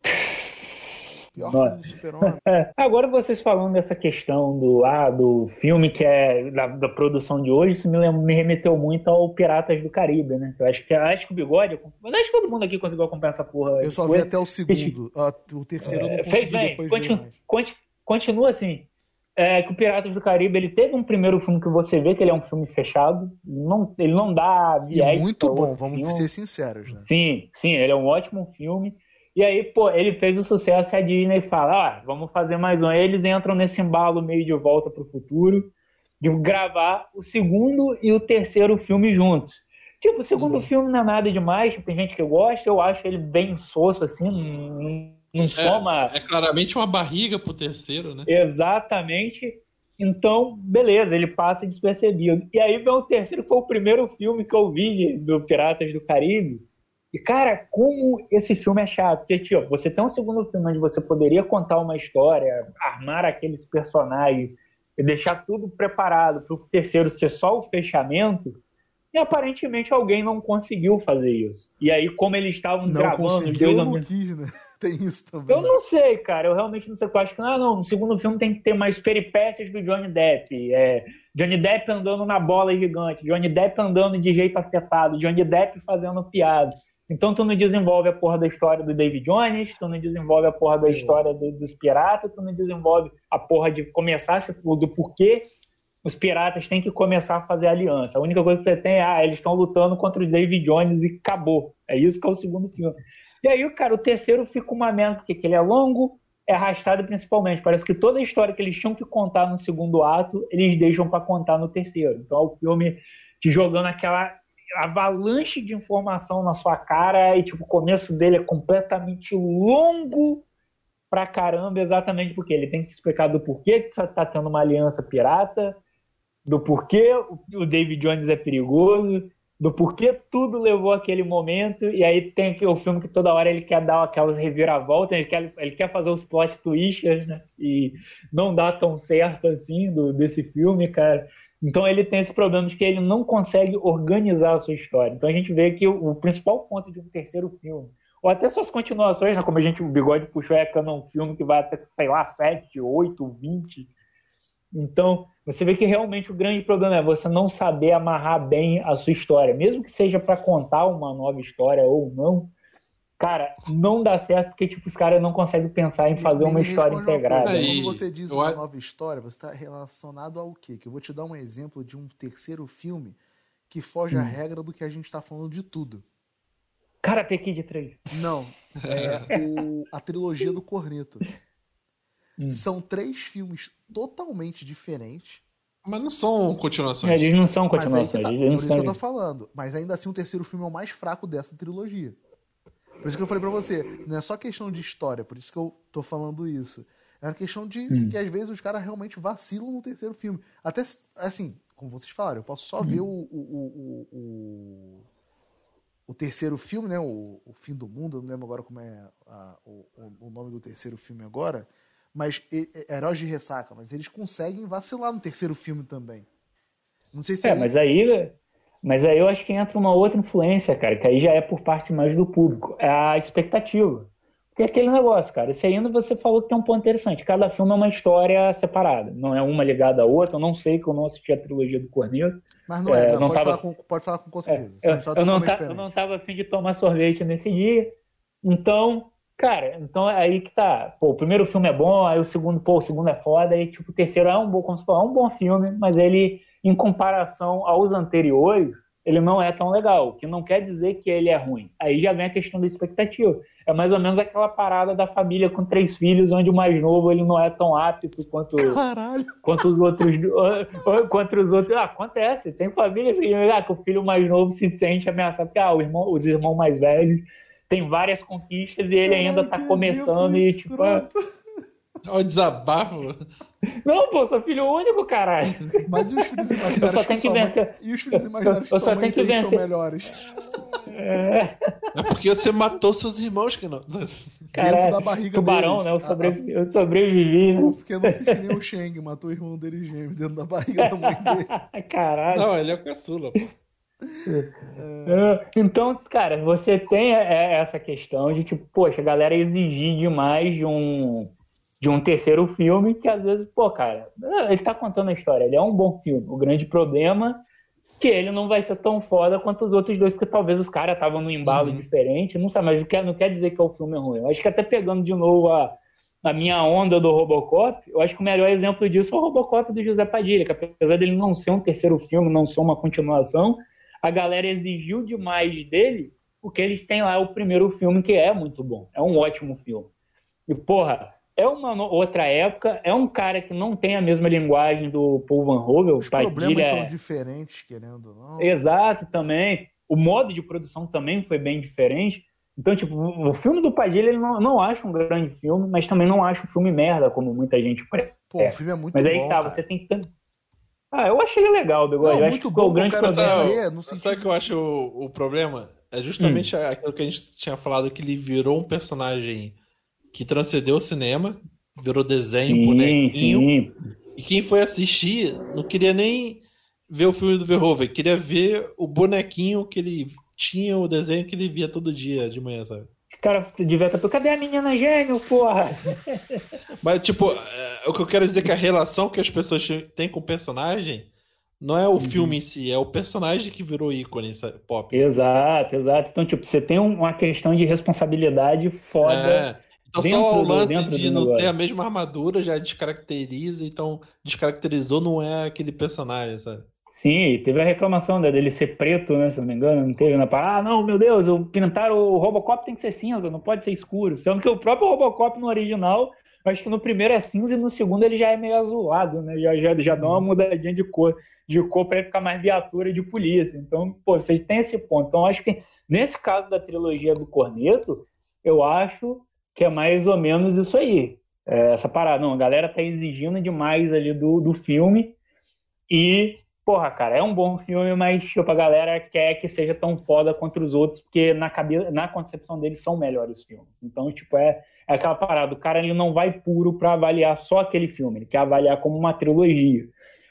Pior filme do super-homem. É, agora vocês falando dessa questão do, ah, do filme que é da, da produção de hoje, isso me, me remeteu muito ao Piratas do Caribe, né? Eu acho que, acho que o Bigode, mas acho que todo mundo aqui conseguiu acompanhar essa porra. Eu só Foi- vi até o segundo. Ah, o terceiro eu não É, consegui fez bem, depois continu- conti- continua assim. É, que o Piratas do Caribe ele teve um primeiro filme que você vê que ele é um filme fechado, não, ele não dá E viés muito pra bom, vamos filme. ser sinceros, né? Sim, sim, ele é um ótimo filme. E aí, pô, ele fez o sucesso e a Disney fala, ah, vamos fazer mais um. Aí eles entram nesse embalo meio de volta pro futuro, de gravar o segundo e o terceiro filme juntos. Tipo, o segundo Uhum. filme não é nada demais, tipo, tem gente que gosta, eu acho ele bem soço, assim, não, não soma É claramente uma barriga pro terceiro, né? Exatamente. Então, beleza, ele passa despercebido. E aí vem o terceiro, que foi o primeiro filme que eu vi do Piratas do Caribe. E, cara, como esse filme é chato. Porque, tipo, você tem um segundo filme onde você poderia contar uma história, armar aqueles personagens e deixar tudo preparado para o terceiro ser só o fechamento. E aparentemente alguém não conseguiu fazer isso. E aí, como eles estavam Não gravando os dois não quis, né? Tem isso também. eu não sei, cara. Eu realmente não sei. Eu acho que, ah, não, no segundo filme tem que ter mais peripécias do Johnny Depp. É, Johnny Depp andando na bola gigante, Johnny Depp andando de jeito afetado, Johnny Depp fazendo piada. Então tu não desenvolve a porra da história do David Jones, tu não desenvolve a porra da história do- dos piratas, tu não desenvolve a porra de começar do porquê os piratas têm que começar a fazer aliança. A única coisa que você tem é, ah, eles estão lutando contra o David Jones e acabou. É isso que é o segundo filme. E aí, cara, o terceiro fica uma merda, porque que ele é longo, é arrastado principalmente. Parece que toda a história que eles tinham que contar no segundo ato, eles deixam pra contar no terceiro. Então é o filme te jogando aquela avalanche de informação na sua cara e tipo, o começo dele é completamente longo pra caramba, exatamente porque ele tem que explicar do porquê que tá tendo uma aliança pirata, do porquê o David Jones é perigoso, do porquê tudo levou aquele momento, e aí tem aqui o filme que toda hora ele quer dar aquelas reviravoltas, ele quer, ele quer fazer os plot twists, né? E não dá tão certo assim do, desse filme, cara. Então ele tem esse problema de que ele não consegue organizar a sua história. Então a gente vê que o, o principal ponto de um terceiro filme, ou até suas continuações, né? como a gente, o Bigode puxou, é que é um filme que vai até, sei lá, 7, 8, 20. Então, você vê que realmente o grande problema é você não saber amarrar bem a sua história. Mesmo que seja para contar uma nova história ou não, cara, não dá certo porque tipo, os caras não conseguem pensar em fazer uma história integrada. Aí, Quando você diz uma nova história, você está relacionado ao quê? Que eu vou te dar um exemplo de um terceiro filme que foge à Hum. regra do que a gente está falando de tudo. Cara, tem de 3. Não, é o- a trilogia do Corneto. Hum. São três filmes totalmente diferentes. Mas não são continuações. Eles não são Mas aí continuações. tá, por eles não isso que eu tô falando. Mas ainda assim, o terceiro filme é o mais fraco dessa trilogia. Por isso que eu falei pra você, não é só questão de história, por isso que eu tô falando isso. É uma questão de Hum. que às vezes os caras realmente vacilam no terceiro filme. Até, assim, como vocês falaram, eu posso só Hum. ver o, o, o, o, o terceiro filme, né? O, o Fim do Mundo, eu não lembro agora como é a- o, o- nome do terceiro filme agora. Mas e- Heróis de Ressaca, mas eles conseguem vacilar no terceiro filme também. Não sei se É, mas aí, mas aí eu acho que entra uma outra influência, cara, que aí já é por parte mais do público. É a expectativa. Porque é aquele negócio, cara, isso ainda você falou que tem um ponto interessante. Cada filme é uma história separada. Não é uma ligada à outra. Eu não sei que eu não assisti a trilogia do Corneto. Mas não é, É, não não pode, tava- falar com, pode falar com É, certeza. eu, São histórias eu não tá, eu não tava afim de tomar sorvete nesse dia. Então, cara, então é aí que tá. Pô, o primeiro filme é bom, aí o segundo, pô, o segundo é foda, aí tipo, o terceiro é um bom, como se é um bom filme, mas ele, em comparação aos anteriores, ele não é tão legal, o que não quer dizer que ele é ruim. Aí já vem a questão da expectativa. É mais ou menos aquela parada da família com três filhos, onde o mais novo ele não é tão apto quanto Caralho. quanto os outros quanto os outros ah, acontece tem família que, ah, que o filho mais novo se sente ameaçado porque ah, o irmão, os irmãos mais velhos têm várias conquistas e ele ainda tá Caralho, que começando e tipo. Olha o desabafo. não pô sou filho único caralho Mas e os filhos imaginários Eu só tenho que mãe- vencer. E os filhos imaginários que Eu sua só mãe tenho que vencer. são melhores. é, É porque você matou seus irmãos que não. caralho, da barriga tubarão deles. né eu, Ah, sobrevi- eu sobrevivi né? Porque não fiz que nem o Shang, matou o irmão dele gêmeo dentro da barriga da mãe dele. caralho Não, ele é o caçula. pô. É, então, cara, você tem essa questão de tipo, poxa, a galera exigir demais de um de um terceiro filme que às vezes, pô, cara, ele tá contando a história, ele é um bom filme. O grande problema é que ele não vai ser tão foda quanto os outros dois, porque talvez os caras estavam num embalo uhum. diferente, não sabe, mas não quer, não quer dizer que é o filme ruim. Eu acho que até pegando de novo a, a minha onda do Robocop, eu acho que o melhor exemplo disso é o Robocop do José Padilha, que apesar dele não ser um terceiro filme, não ser uma continuação, a galera exigiu demais dele, porque eles têm lá o primeiro filme que é muito bom, é um ótimo filme. E, porra, é uma outra época, é um cara que não tem a mesma linguagem do Paul Van Hove. Os Padilha... problemas são diferentes, querendo ou não. Exato, também. O modo de produção também foi bem diferente. Então, tipo, o filme do Padilha, ele não, não acho um grande filme, mas também não acho um filme merda, como muita gente prefere. Pô, o filme é muito Mas aí bom, tá, cara. você tem tanto ah, eu achei legal Bigode. Não, eu acho que bom, o grande problema. Sabe o que eu acho o, o problema? É justamente hum. aquilo que a gente tinha falado, que ele virou um personagem que transcendeu o cinema, virou desenho, sim, bonequinho. Sim. E quem foi assistir não queria nem ver o filme do Verhoeven, queria ver o bonequinho que ele tinha, o desenho que ele via todo dia de manhã, sabe? cara devia estar. Cadê a menina gênio, porra? Mas, tipo, é, o que eu quero dizer é que a relação que as pessoas têm com o personagem não é o uhum. filme em si, é o personagem que virou ícone pop. Exato, exato. Então, tipo, você tem uma questão de responsabilidade foda. É. Então só o lance de não ter a mesma armadura já descaracteriza, então descaracterizou não é aquele personagem, sabe? Sim, teve a reclamação né, dele ser preto, né? Se não me engano, não teve na né, Ah, não, meu Deus, o pintar o Robocop tem que ser cinza, não pode ser escuro. Sendo que o próprio Robocop no original, acho que no primeiro é cinza e no segundo ele já é meio azulado, né? Já, já, já dá uma mudadinha de cor, de cor para ficar mais viatura de polícia. Então, pô, vocês têm esse ponto. Então, acho que nesse caso da trilogia do Corneto, eu acho que é mais ou menos isso aí. É, essa parada. Não, a galera tá exigindo demais ali do, do filme e porra, cara, é um bom filme, mas tipo, a galera quer que seja tão foda quanto os outros, porque na, cabeça, na concepção deles são melhores filmes. Então, tipo, é, é aquela parada, o cara ele não vai puro para avaliar só aquele filme, ele quer avaliar como uma trilogia.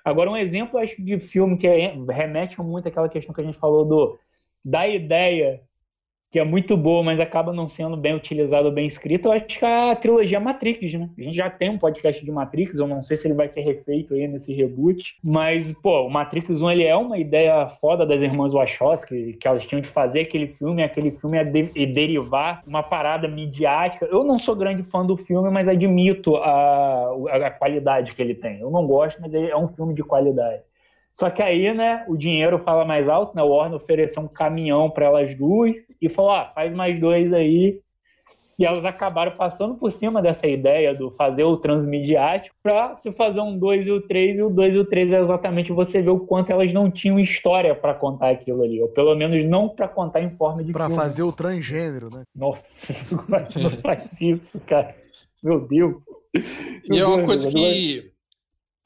Agora, um exemplo, acho, de filme que é, remete muito àquela questão que a gente falou do da ideia que é muito boa, mas acaba não sendo bem utilizado, bem escrito, eu acho que é a trilogia Matrix, né? A gente já tem um podcast de Matrix, eu não sei se ele vai ser refeito aí nesse reboot, mas, pô, o Matrix 1 ele é uma ideia foda das irmãs Wachowski, que elas tinham de fazer aquele filme, aquele filme é de, e derivar uma parada midiática. Eu não sou grande fã do filme, mas admito a, a qualidade que ele tem. Eu não gosto, mas é um filme de qualidade. Só que aí, né, o dinheiro fala mais alto, né? O Warner ofereceu um caminhão para elas duas e falou: ah, faz mais dois aí. E elas acabaram passando por cima dessa ideia do fazer o transmediático para se fazer um 2 e o 3, e o 2 e o 3 é exatamente você ver o quanto elas não tinham história para contar aquilo ali, ou pelo menos não para contar em forma de Para fazer o transgênero, né? Nossa, não faz isso, cara. Meu Deus. Meu e é uma Deus, coisa que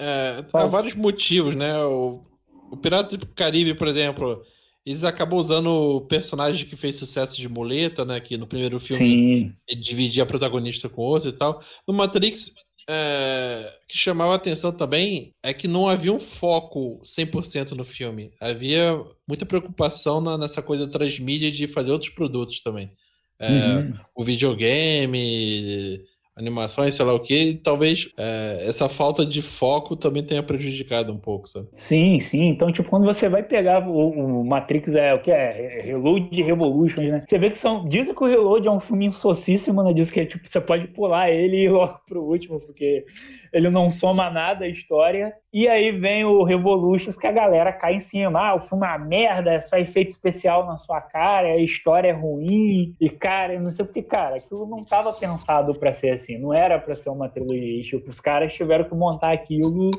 é, há vários motivos, né? O, o Pirata do Caribe, por exemplo, eles acabam usando o personagem que fez sucesso de muleta, né? Que no primeiro filme Sim. ele dividia a protagonista com outro e tal. No Matrix, é, que chamava a atenção também é que não havia um foco 100% no filme. Havia muita preocupação na, nessa coisa transmídia de fazer outros produtos também. É, uhum. O videogame, animações, sei lá o que, talvez é, essa falta de foco também tenha prejudicado um pouco, sabe? Sim, sim. Então, tipo, quando você vai pegar o, o Matrix, é o que é? Reload Revolution, né? Você vê que são. Dizem que o Reload é um filme insocíssimo, né? Diz que tipo, você pode pular ele e ir logo pro último, porque ele não soma nada à história. E aí vem o Revolutions que a galera cai em cima. Ah, o filme é uma merda, é só efeito especial na sua cara, a história é ruim. E, cara, não sei porque, cara, aquilo não estava pensado para ser assim, não era para ser uma trilogia. Tipo, os caras tiveram que montar aquilo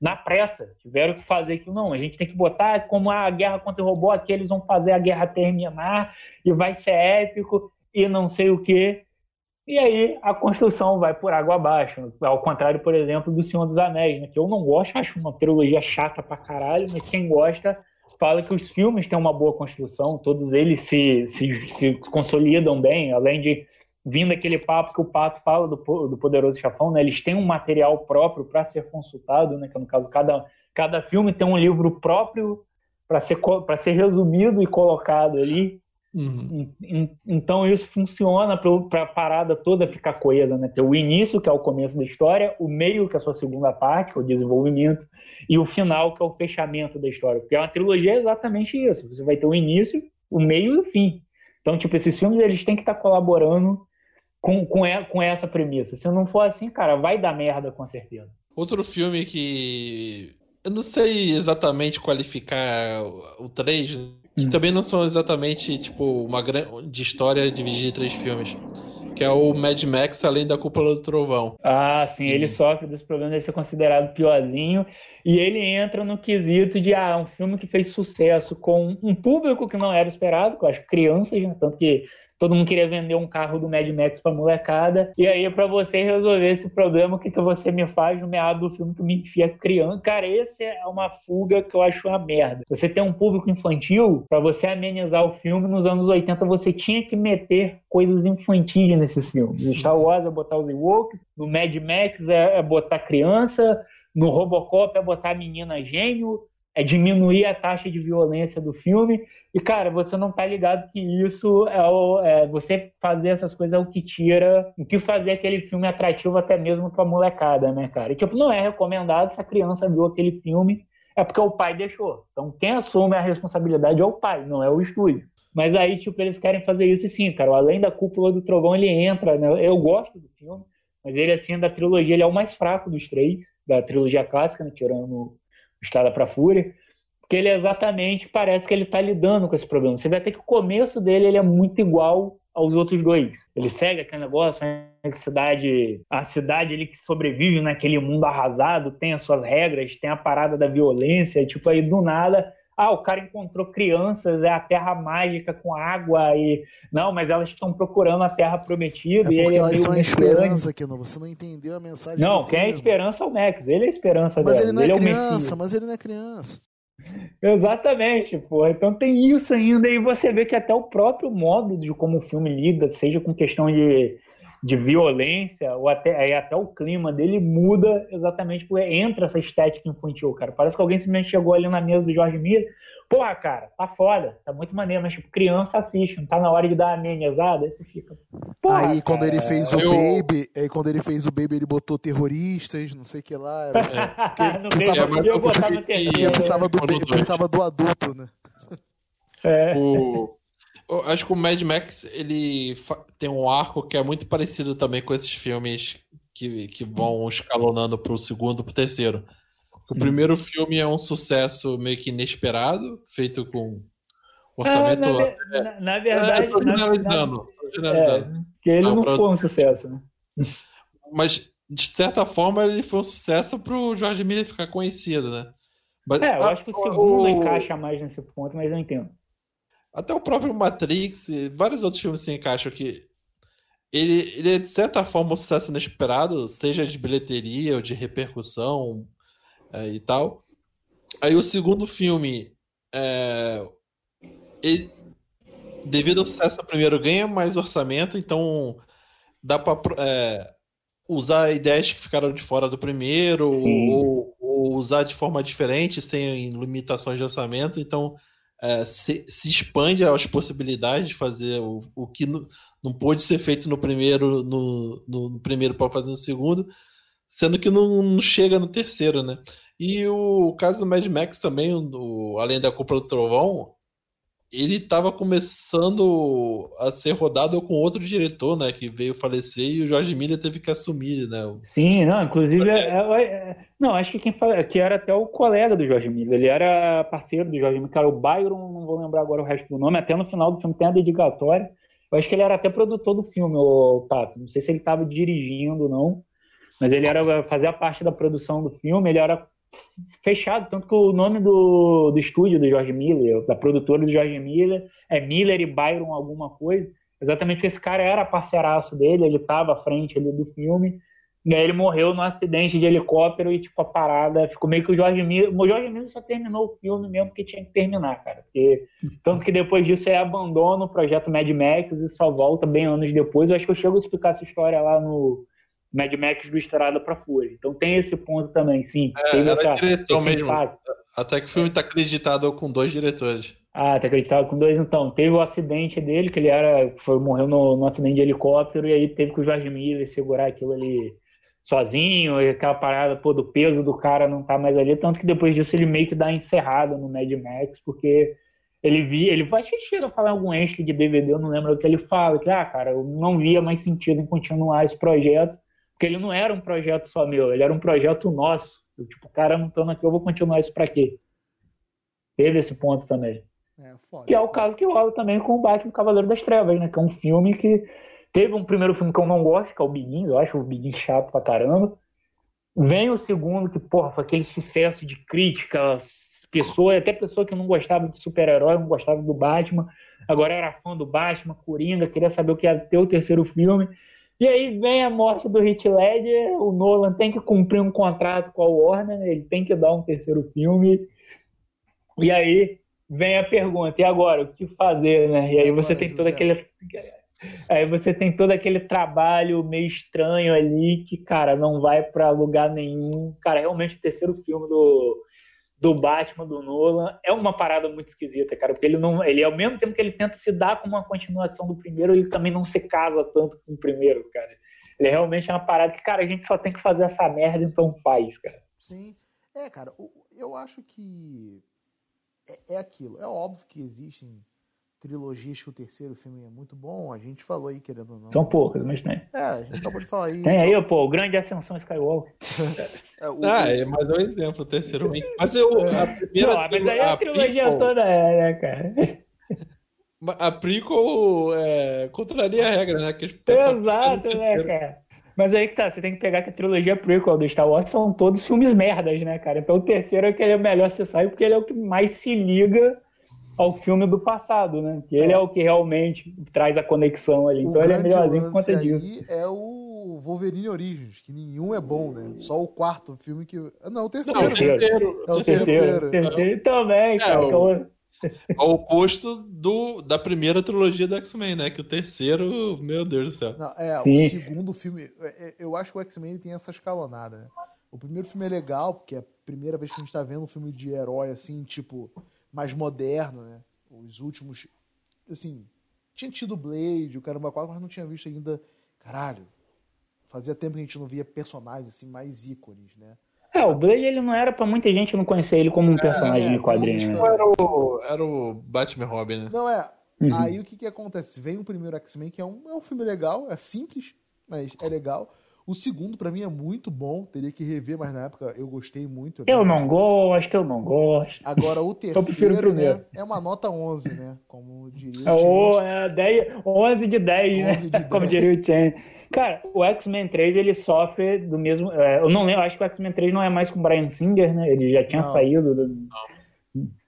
na pressa, tiveram que fazer aquilo. Não, a gente tem que botar como a guerra contra o robô, aqui eles vão fazer a guerra terminar e vai ser épico e não sei o que. E aí a construção vai por água abaixo. Ao contrário, por exemplo, do Senhor dos Anéis, né? que eu não gosto, acho uma trilogia chata pra caralho, mas quem gosta fala que os filmes têm uma boa construção, todos eles se, se, se consolidam bem, além de vindo aquele papo que o Pato fala do, do Poderoso Chafão, né? eles têm um material próprio para ser consultado, né? que no caso cada, cada filme tem um livro próprio para ser, ser resumido e colocado ali. Uhum. Então isso funciona para a parada toda ficar coesa, né? Ter o início, que é o começo da história, o meio, que é a sua segunda parte, que é o desenvolvimento, e o final, que é o fechamento da história. Porque uma trilogia é exatamente isso. Você vai ter o início, o meio e o fim. Então, tipo, esses filmes eles têm que estar tá colaborando com, com, com essa premissa. Se não for assim, cara, vai dar merda com certeza. Outro filme que eu não sei exatamente qualificar o 3, que hum. também não são exatamente tipo uma grande história dividida em três filmes. Que é o Mad Max Além da Cúpula do Trovão. Ah, sim, ele hum. sofre desse problema de ser considerado piorzinho. E ele entra no quesito de ah, um filme que fez sucesso com um público que não era esperado, que eu acho crianças, né? tanto que todo mundo queria vender um carro do Mad Max pra molecada. E aí, para você resolver esse problema, o que, que você me faz no meado do filme? Tu me enfia criança. Cara, esse é uma fuga que eu acho uma merda. Você tem um público infantil, para você amenizar o filme, nos anos 80 você tinha que meter coisas infantis nesses filmes. No Star Wars é botar os Ewoks, no Mad Max é, é botar criança, no Robocop é botar menina gênio, é diminuir a taxa de violência do filme. E, cara, você não tá ligado que isso é, o, é, você fazer essas coisas é o que tira, o que fazer aquele filme atrativo até mesmo pra molecada, né, cara? E, tipo, não é recomendado se a criança viu aquele filme, é porque o pai deixou. Então, quem assume a responsabilidade é o pai, não é o estúdio. Mas aí, tipo, eles querem fazer isso e sim, cara. Além da cúpula do trovão, ele entra, né? Eu gosto do filme, mas ele, assim, da trilogia, ele é o mais fraco dos três, da trilogia clássica, né? Tirando Estrada pra Fúria que ele exatamente parece que ele está lidando com esse problema. Você vai ter que o começo dele ele é muito igual aos outros dois. Ele segue aquele negócio, a cidade, a cidade ele que sobrevive naquele mundo arrasado, tem as suas regras, tem a parada da violência, tipo aí do nada, ah, o cara encontrou crianças, é a terra mágica com água e não, mas elas estão procurando a terra prometida é e ele é elas meio são a esperança aqui, não, você não entendeu a mensagem. Não, quem é a esperança é o Max, ele é a esperança mas dela. Ele não é ele criança, é o mas ele não é criança. Exatamente, pô. Então tem isso ainda, e você vê que até o próprio modo de como o filme lida, seja com questão de, de violência, ou até, até o clima dele muda exatamente porque entra essa estética infantil, cara. Parece que alguém simplesmente chegou ali na mesa do Jorge Miller Porra, cara, tá foda, tá muito maneiro, mas tipo, criança assiste, não tá na hora de dar a amenizada, aí você fica. Porra, aí quando ele fez o eu... Baby, aí quando ele fez o Baby, ele botou terroristas, não sei o que lá. Era, é. no precisava, eu, eu, botava eu, precisava do, eu do adulto, né? É. O... Eu acho que o Mad Max ele tem um arco que é muito parecido também com esses filmes que, que vão escalonando pro segundo, pro terceiro. O primeiro filme é um sucesso meio que inesperado, feito com orçamento. É, na, na, na, verdade. É, tô generalizando. Tô generalizando. É, que ele não, não pra... foi um sucesso, né? Mas, de certa forma, ele foi um sucesso pro George Miller ficar conhecido, né? Mas, é, eu acho que o segundo o... encaixa mais nesse ponto, mas eu entendo. Até o próprio Matrix e vários outros filmes se encaixam que ele, ele é, de certa forma, um sucesso inesperado, seja de bilheteria ou de repercussão, é, e tal. Aí o segundo filme, é, ele, devido ao sucesso do primeiro, ganha mais orçamento, então dá para é, usar ideias que ficaram de fora do primeiro, ou, ou, usar de forma diferente, sem limitações de orçamento, então é, se, se, expande as possibilidades de fazer o, o que no, não pôde ser feito no primeiro, no, no, no primeiro para fazer no segundo, sendo que não, não, chega no terceiro, né? E o caso do Mad Max também, o, além da Cúpula do Trovão, ele estava começando a ser rodado com outro diretor, né? Que veio falecer e o Jorge Miller teve que assumir, né? Sim, não, inclusive. É, é, é, não, acho que quem que era até o colega do Jorge Miller. Ele era parceiro do Jorge Miller, cara, o Byron, não vou lembrar agora o resto do nome, até no final do filme tem a dedicatória. Eu acho que ele era até produtor do filme, o Pato. Não sei se ele estava dirigindo ou não, mas ele era fazia parte da produção do filme, ele era fechado, tanto que o nome do, do estúdio do George Miller, da produtora do George Miller, é Miller e Byron alguma coisa, exatamente porque esse cara era parceiraço dele, ele estava à frente ali do filme, e aí ele morreu num acidente de helicóptero e, tipo, a parada ficou meio que o George Miller... O George Miller só terminou o filme mesmo porque tinha que terminar, cara. Porque, tanto que depois disso ele abandona o projeto Mad Max e só volta bem anos depois. Eu acho que eu chego a explicar essa história lá no, Mad Max do Estrada para Fúria. Então tem esse ponto também, sim. É, tem essa, direção esse mesmo. impacto. Até que o filme tá acreditado com dois diretores. Ah, tá acreditado com dois então. Teve o acidente dele, que ele era. Foi, morreu no, no acidente de helicóptero, e aí teve que o Jorge Miller segurar aquilo ali sozinho, e aquela parada, pô, do peso do cara não tá mais ali. Tanto que depois disso ele meio que dá encerrada no Mad Max, porque ele via, ele acho que chega a falar em algum extra de DVD, eu não lembro o que ele fala, que, ah, cara, eu não via mais sentido em continuar esse projeto, porque ele não era um projeto só meu, ele era um projeto nosso. Eu, tipo, cara, não tô aqui, eu vou continuar isso pra quê? Teve esse ponto também. É, foda. Que é o caso que rola também com o Batman Cavaleiro das Trevas, né? Que é um filme que teve um primeiro filme que eu não gosto, que é o Begins, eu acho o Begins chato pra caramba. Vem o segundo, que, porra, foi aquele sucesso de crítica, pessoa, até pessoa que não gostava de super-herói, não gostava do Batman, agora era fã do Batman, Coringa, queria saber o que ia ter o terceiro filme. E aí vem a morte do Heath Ledger, o Nolan tem que cumprir um contrato com a Warner, ele tem que dar um terceiro filme. E aí vem a pergunta, e agora, o que fazer, né? E aí você tem todo aquele aí você tem todo aquele trabalho meio estranho ali que, cara, não vai para lugar nenhum. Cara, realmente o terceiro filme do do Batman do Nolan é uma parada muito esquisita, cara, porque ele não, ele ao mesmo tempo que ele tenta se dar com uma continuação do primeiro, ele também não se casa tanto com o primeiro, cara. Ele realmente é uma parada que, cara, a gente só tem que fazer essa merda, então faz, cara. Sim. É, cara, eu acho que é, é aquilo. É óbvio que existem trilogias que o terceiro filme é muito bom. A gente falou aí, querendo ou não. São poucas, mas tem. É, a gente acabou de falar aí. Tem aí, pô, o Grande Ascensão Skywalker. é, o, ah, é mais um exemplo, o terceiro. Mas eu, a primeira. Não, mas aí a, a trilogia prequel, toda é, né, cara? A prequel é, contraria a regra, né? Que Exato, né, cara? Mas aí que tá, você tem que pegar que a trilogia prequel do Star Wars são todos filmes merdas, né, cara? Então o terceiro é que ele é melhor você sair porque ele é o que mais se liga ao filme do passado, né? Que ele é, é o que realmente traz a conexão ali. Então ele é melhorzinho por conta disso. é o Wolverine Origins, que nenhum é bom, né? Só o quarto filme que. Não, o terceiro. Não, o terceiro. É o terceiro. terceiro também, cara. É, o... Ao oposto do, da primeira trilogia do X-Men, né? Que o terceiro, meu Deus do céu. Não, é, Sim. o segundo filme. Eu acho que o X-Men tem essa escalonada, né? O primeiro filme é legal, porque é a primeira vez que a gente tá vendo um filme de herói, assim, tipo, mais moderno, né? Os últimos. Assim, tinha tido Blade, o Caramba 4, mas não tinha visto ainda. Caralho, fazia tempo que a gente não via personagens assim mais ícones, né? É, o Blade ele não era pra muita gente não conhecer ele como um é, personagem é, de quadrinho. Né? Era, o, era o Batman Robin, né? Não, é. Uhum. Aí o que que acontece? Vem o primeiro X-Men, que é um, é um filme legal, é simples, mas é legal. O segundo, para mim, é muito bom. Teria que rever, mas na época eu gostei muito. Eu não gosto, eu não gosto. Agora, o terceiro né, é uma nota 11, né? Como diria o oh, é 10, 11 de 10, 11 né? De 10. Como diria o Chen. Cara, o X-Men 3, ele sofre do mesmo... É, eu não lembro, acho que o X-Men 3 não é mais com o Brian Singer, né? Ele já tinha não. saído do,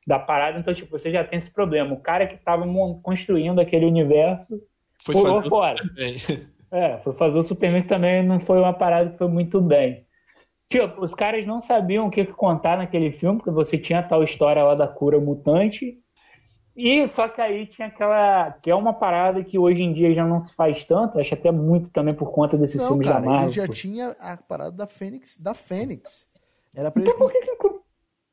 da parada. Então, tipo, você já tem esse problema. O cara que tava construindo aquele universo foi pulou fora. É, foi fazer o Superman que também não foi uma parada que foi muito bem. Tipo, os caras não sabiam o que contar naquele filme, porque você tinha a tal história lá da cura mutante. E só que aí tinha aquela. que é uma parada que hoje em dia já não se faz tanto, acho até muito também por conta desses não, filmes cara, da Marvel. Ele já tinha a parada da Fênix, da Fênix. Era pra então, ele... por que, que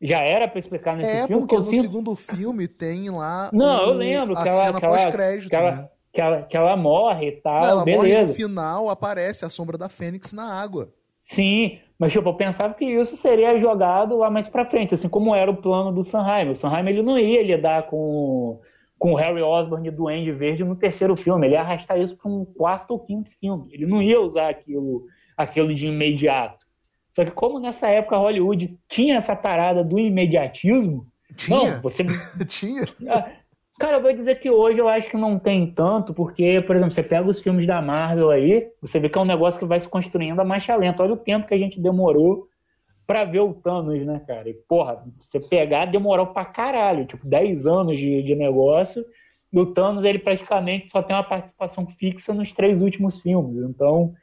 já era para explicar nesse é, filme? Porque no sinto... segundo filme tem lá. Não, o... eu lembro. A aquela, cena pós-crédito. Aquela, né? Que ela, que ela morre e tal, ela beleza. Morre no final aparece a sombra da Fênix na água. Sim, mas tipo, eu pensava que isso seria jogado lá mais pra frente, assim como era o plano do Sanheim. O Sanheim ele não ia lidar com, com o Harry Osborn e do Duende Verde no terceiro filme, ele ia arrastar isso para um quarto ou quinto filme. Ele não ia usar aquilo, aquilo de imediato. Só que como nessa época Hollywood tinha essa parada do imediatismo, tinha? Não, você tinha. Cara, eu vou dizer que hoje eu acho que não tem tanto, porque, por exemplo, você pega os filmes da Marvel aí, você vê que é um negócio que vai se construindo a marcha lenta. Olha o tempo que a gente demorou para ver o Thanos, né, cara? E, porra, você pegar, demorou pra caralho, tipo, 10 anos de, de negócio. E o Thanos, ele praticamente só tem uma participação fixa nos três últimos filmes. Então,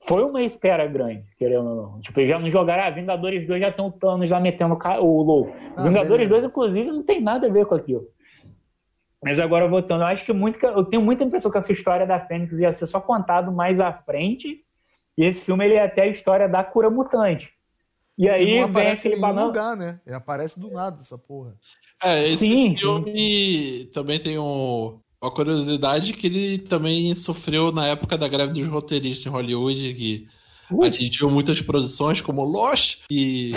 foi uma espera grande, querendo ou não. Tipo, já não jogaram, ah, Vingadores 2 já tem o Thanos lá metendo o louco. Ah, Vingadores beleza. 2, inclusive, não tem nada a ver com aquilo. Mas agora voltando, eu acho que muito, eu tenho muita impressão que essa história da Fênix ia ser só contado mais à frente E esse filme ele é até a história da cura mutante. E aí não vem aparece aquele banana. lugar, né? Ele aparece do nada, essa porra. É, esse Sim, filme também tem um, uma curiosidade que ele também sofreu na época da greve dos roteiristas em Hollywood, que Ui. atingiu muitas produções como Lost e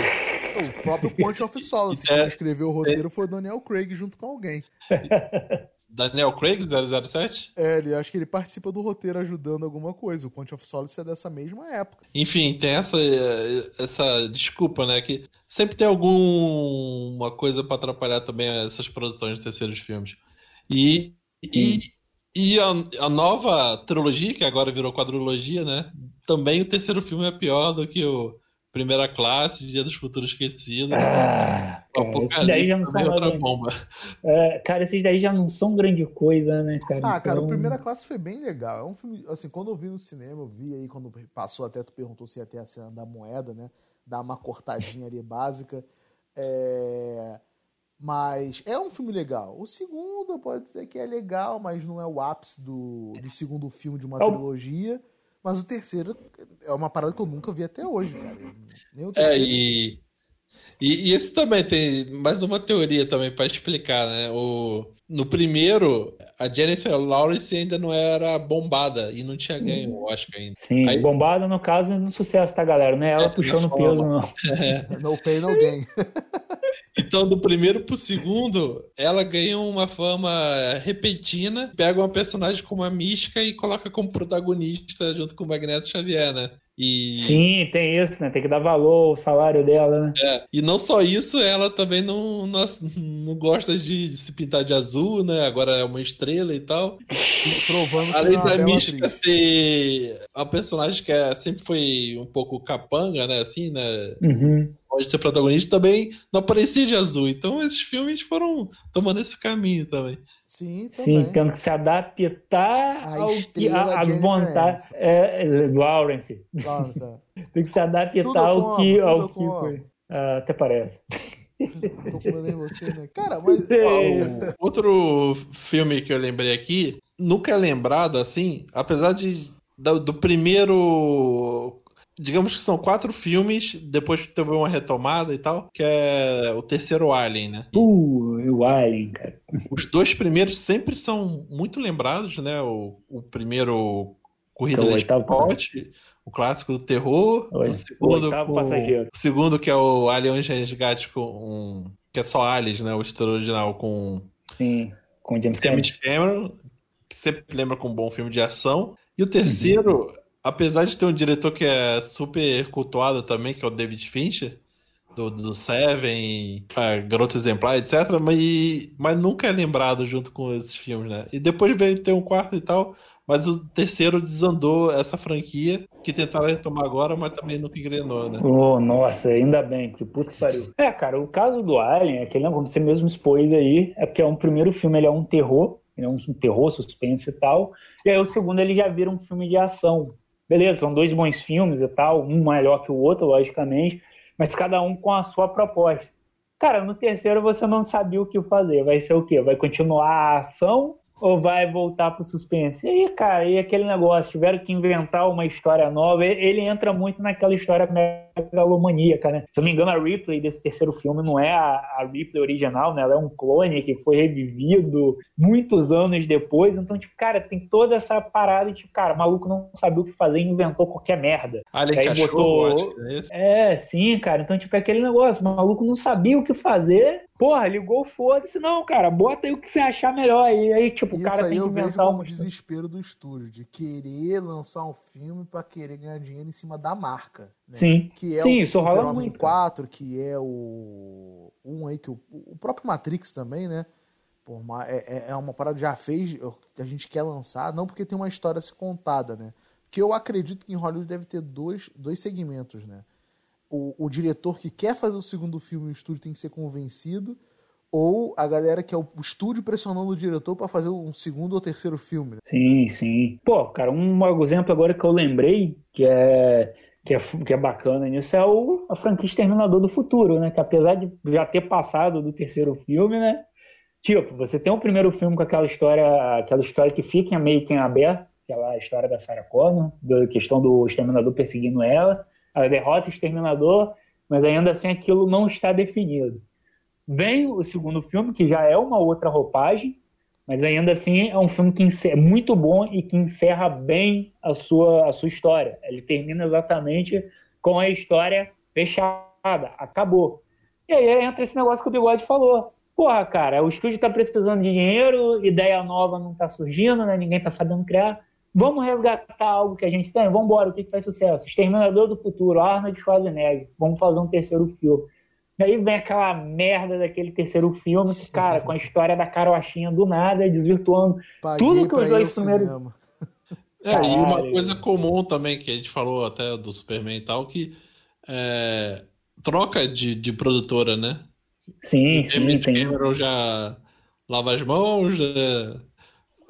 O próprio Point of Solace, É. quem escreveu o roteiro foi o Daniel Craig junto com alguém. Daniel Craig 007. É, ele, acho que ele participa do roteiro ajudando alguma coisa. O Point of Solace é dessa mesma época. Enfim, tem essa, essa desculpa, né? Que sempre tem alguma coisa pra atrapalhar também essas produções de terceiros filmes. E, e, e a, a nova trilogia, que agora virou quadrilogia, né? Também o terceiro filme é pior do que o Primeira Classe, Dia dos Futuros Esquecidos. Ah, o cara, esses daí já não são é outra nada- bomba. É, cara, esses daí já não são grande coisa, né, cara? Ah, cara, Então, o Primeira Classe foi bem legal. É um filme, assim, quando eu vi no cinema, eu vi aí, quando passou até, tu perguntou se ia ter a cena da moeda, né? Dar uma cortadinha ali básica. É... Mas é um filme legal. O segundo pode dizer que é legal, mas não é o ápice do, do segundo filme de uma É trilogia. Mas o terceiro é uma parada que eu nunca vi até hoje, cara. Nem o É, e, e, e esse também tem mais uma teoria também pra explicar, né? O, no primeiro, a Jennifer Lawrence ainda não era bombada e não tinha ganho o Oscar ainda. Sim, Aí- bombada no caso no sucesso, tá, galera? Não é ela É, puxando na peso, não. No pain, no gain. Então, do primeiro pro segundo, ela ganha uma fama repentina, pega uma personagem como a Mística e coloca como protagonista junto com o Magneto Xavier, né? E, Sim, tem isso, né? Tem que dar valor ao salário dela, né? é, e não só isso, ela também não, não, não gosta de se pintar de azul, né? Agora é uma estrela e tal. Provando que Além é da Mística atriz. ser a personagem que é- sempre foi um pouco capanga, né? Assim, né? Uhum. Pode ser protagonista também não aparecia de azul. Então esses filmes foram tomando esse caminho também. Sim, Sim, também. tendo que se adaptar A ao que, a- às vontades. É, Lawrence. Nossa, Tem que se adaptar Tudo ao como, que. Ao que foi. Ah, até parece. você, né? Cara, mas. O Outro filme que eu lembrei aqui, nunca é lembrado assim, apesar de do, do primeiro. Digamos que são quatro filmes, depois que teve uma retomada e tal, que é o terceiro Alien, né? Uh, o Alien, cara. Os dois primeiros sempre são muito lembrados, né? O, o primeiro Corrida é o oitavo Esporte, o clássico do terror, Oi, o o segundo, com- passageiro. o segundo que é o Alien Resgate com um, que é só Aliens, né? O estouro original com Sim, com James Cameron. Cameron, que sempre lembra com um bom filme de ação. E o terceiro, apesar de ter um diretor que é super cultuado também, que é o David Fincher, do, do Seven, a Garota Exemplar, etc., mas, mas nunca é lembrado junto com esses filmes, né? E depois veio ter um quarto e tal, mas o terceiro desandou essa franquia, que tentaram retomar agora, mas também nunca engrenou, né? Oh, nossa, ainda bem, que puta que pariu. É, cara, o caso do Alien, é que ele, como você mesmo expôs aí, é porque é um primeiro filme, ele é um terror, ele é um terror, suspense e tal, e aí o segundo ele já vira um filme de ação. Beleza, são dois bons filmes e tal, um melhor que o outro, logicamente, mas cada um com a sua proposta. Cara, no terceiro você não sabia o que fazer. Vai ser o quê? Vai continuar a ação ou vai voltar pro suspense? E aí, cara, e aquele negócio, tiveram que inventar uma história nova. Ele entra muito naquela história megalomaníaca, né? Se eu não me engano, a Ripley desse terceiro filme não é a, a Ripley original, né? Ela é um clone que foi revivido muitos anos depois. Então, tipo, cara, tem toda essa parada de, tipo, cara, o maluco não sabia o que fazer e inventou qualquer merda. Alien Aí Cachorro, botou- acho que é. É, sim, cara. Então, tipo, é aquele negócio, o maluco não sabia o que fazer. Porra, ligou, foda-se. Não, cara, bota aí o que você achar melhor. E aí, tipo, o cara aí tem que inventar uma desespero do estúdio, de querer lançar um filme pra querer ganhar dinheiro em cima da marca. Né? Sim. Que é Sim, o isso rola Super-Homem muito, cara. 4, que é o. Um aí que o, o próprio Matrix também, né? Por ma- é, é- é uma parada que já fez, que a gente quer lançar, não porque tem uma história a ser contada, né? Porque eu acredito que em Hollywood deve ter dois, dois segmentos, né? O, o diretor que quer fazer o segundo filme o estúdio tem que ser convencido, ou a galera que é o, estúdio pressionando o diretor pra fazer um segundo ou terceiro filme. né? Sim, sim. Pô, cara, um exemplo agora que eu lembrei, que é, que é, que é bacana nisso, é o, a franquia Exterminador do Futuro, né? Que apesar de já ter passado do terceiro filme, né? Tipo, você tem o primeiro filme com aquela história, aquela história que fica meio que em aberto, aquela história da Sarah Connor, da questão do Exterminador perseguindo ela, ela derrota o Exterminador, mas ainda assim aquilo não está definido. Vem o segundo filme, que já é uma outra roupagem, mas ainda assim é um filme que é muito bom e que encerra bem a sua, a sua história. Ele termina exatamente com a história fechada, acabou. E aí entra esse negócio que o Bigode falou. Porra, cara, o estúdio está precisando de dinheiro, ideia nova não está surgindo, né? ninguém está sabendo criar. Vamos resgatar algo que a gente tem? Vamos embora, o que, que faz sucesso? Exterminador do Futuro, Arnold Schwarzenegger. Vamos fazer um terceiro filme. E aí vem aquela merda daquele terceiro filme, que, cara, com a história da carochinha do nada, desvirtuando Paguei tudo que os dois primeiros. É, e uma coisa comum também que a gente falou até do Superman e tal, que é, troca de, de produtora, né? Sim, sim. James Cameron já lava as mãos. Já...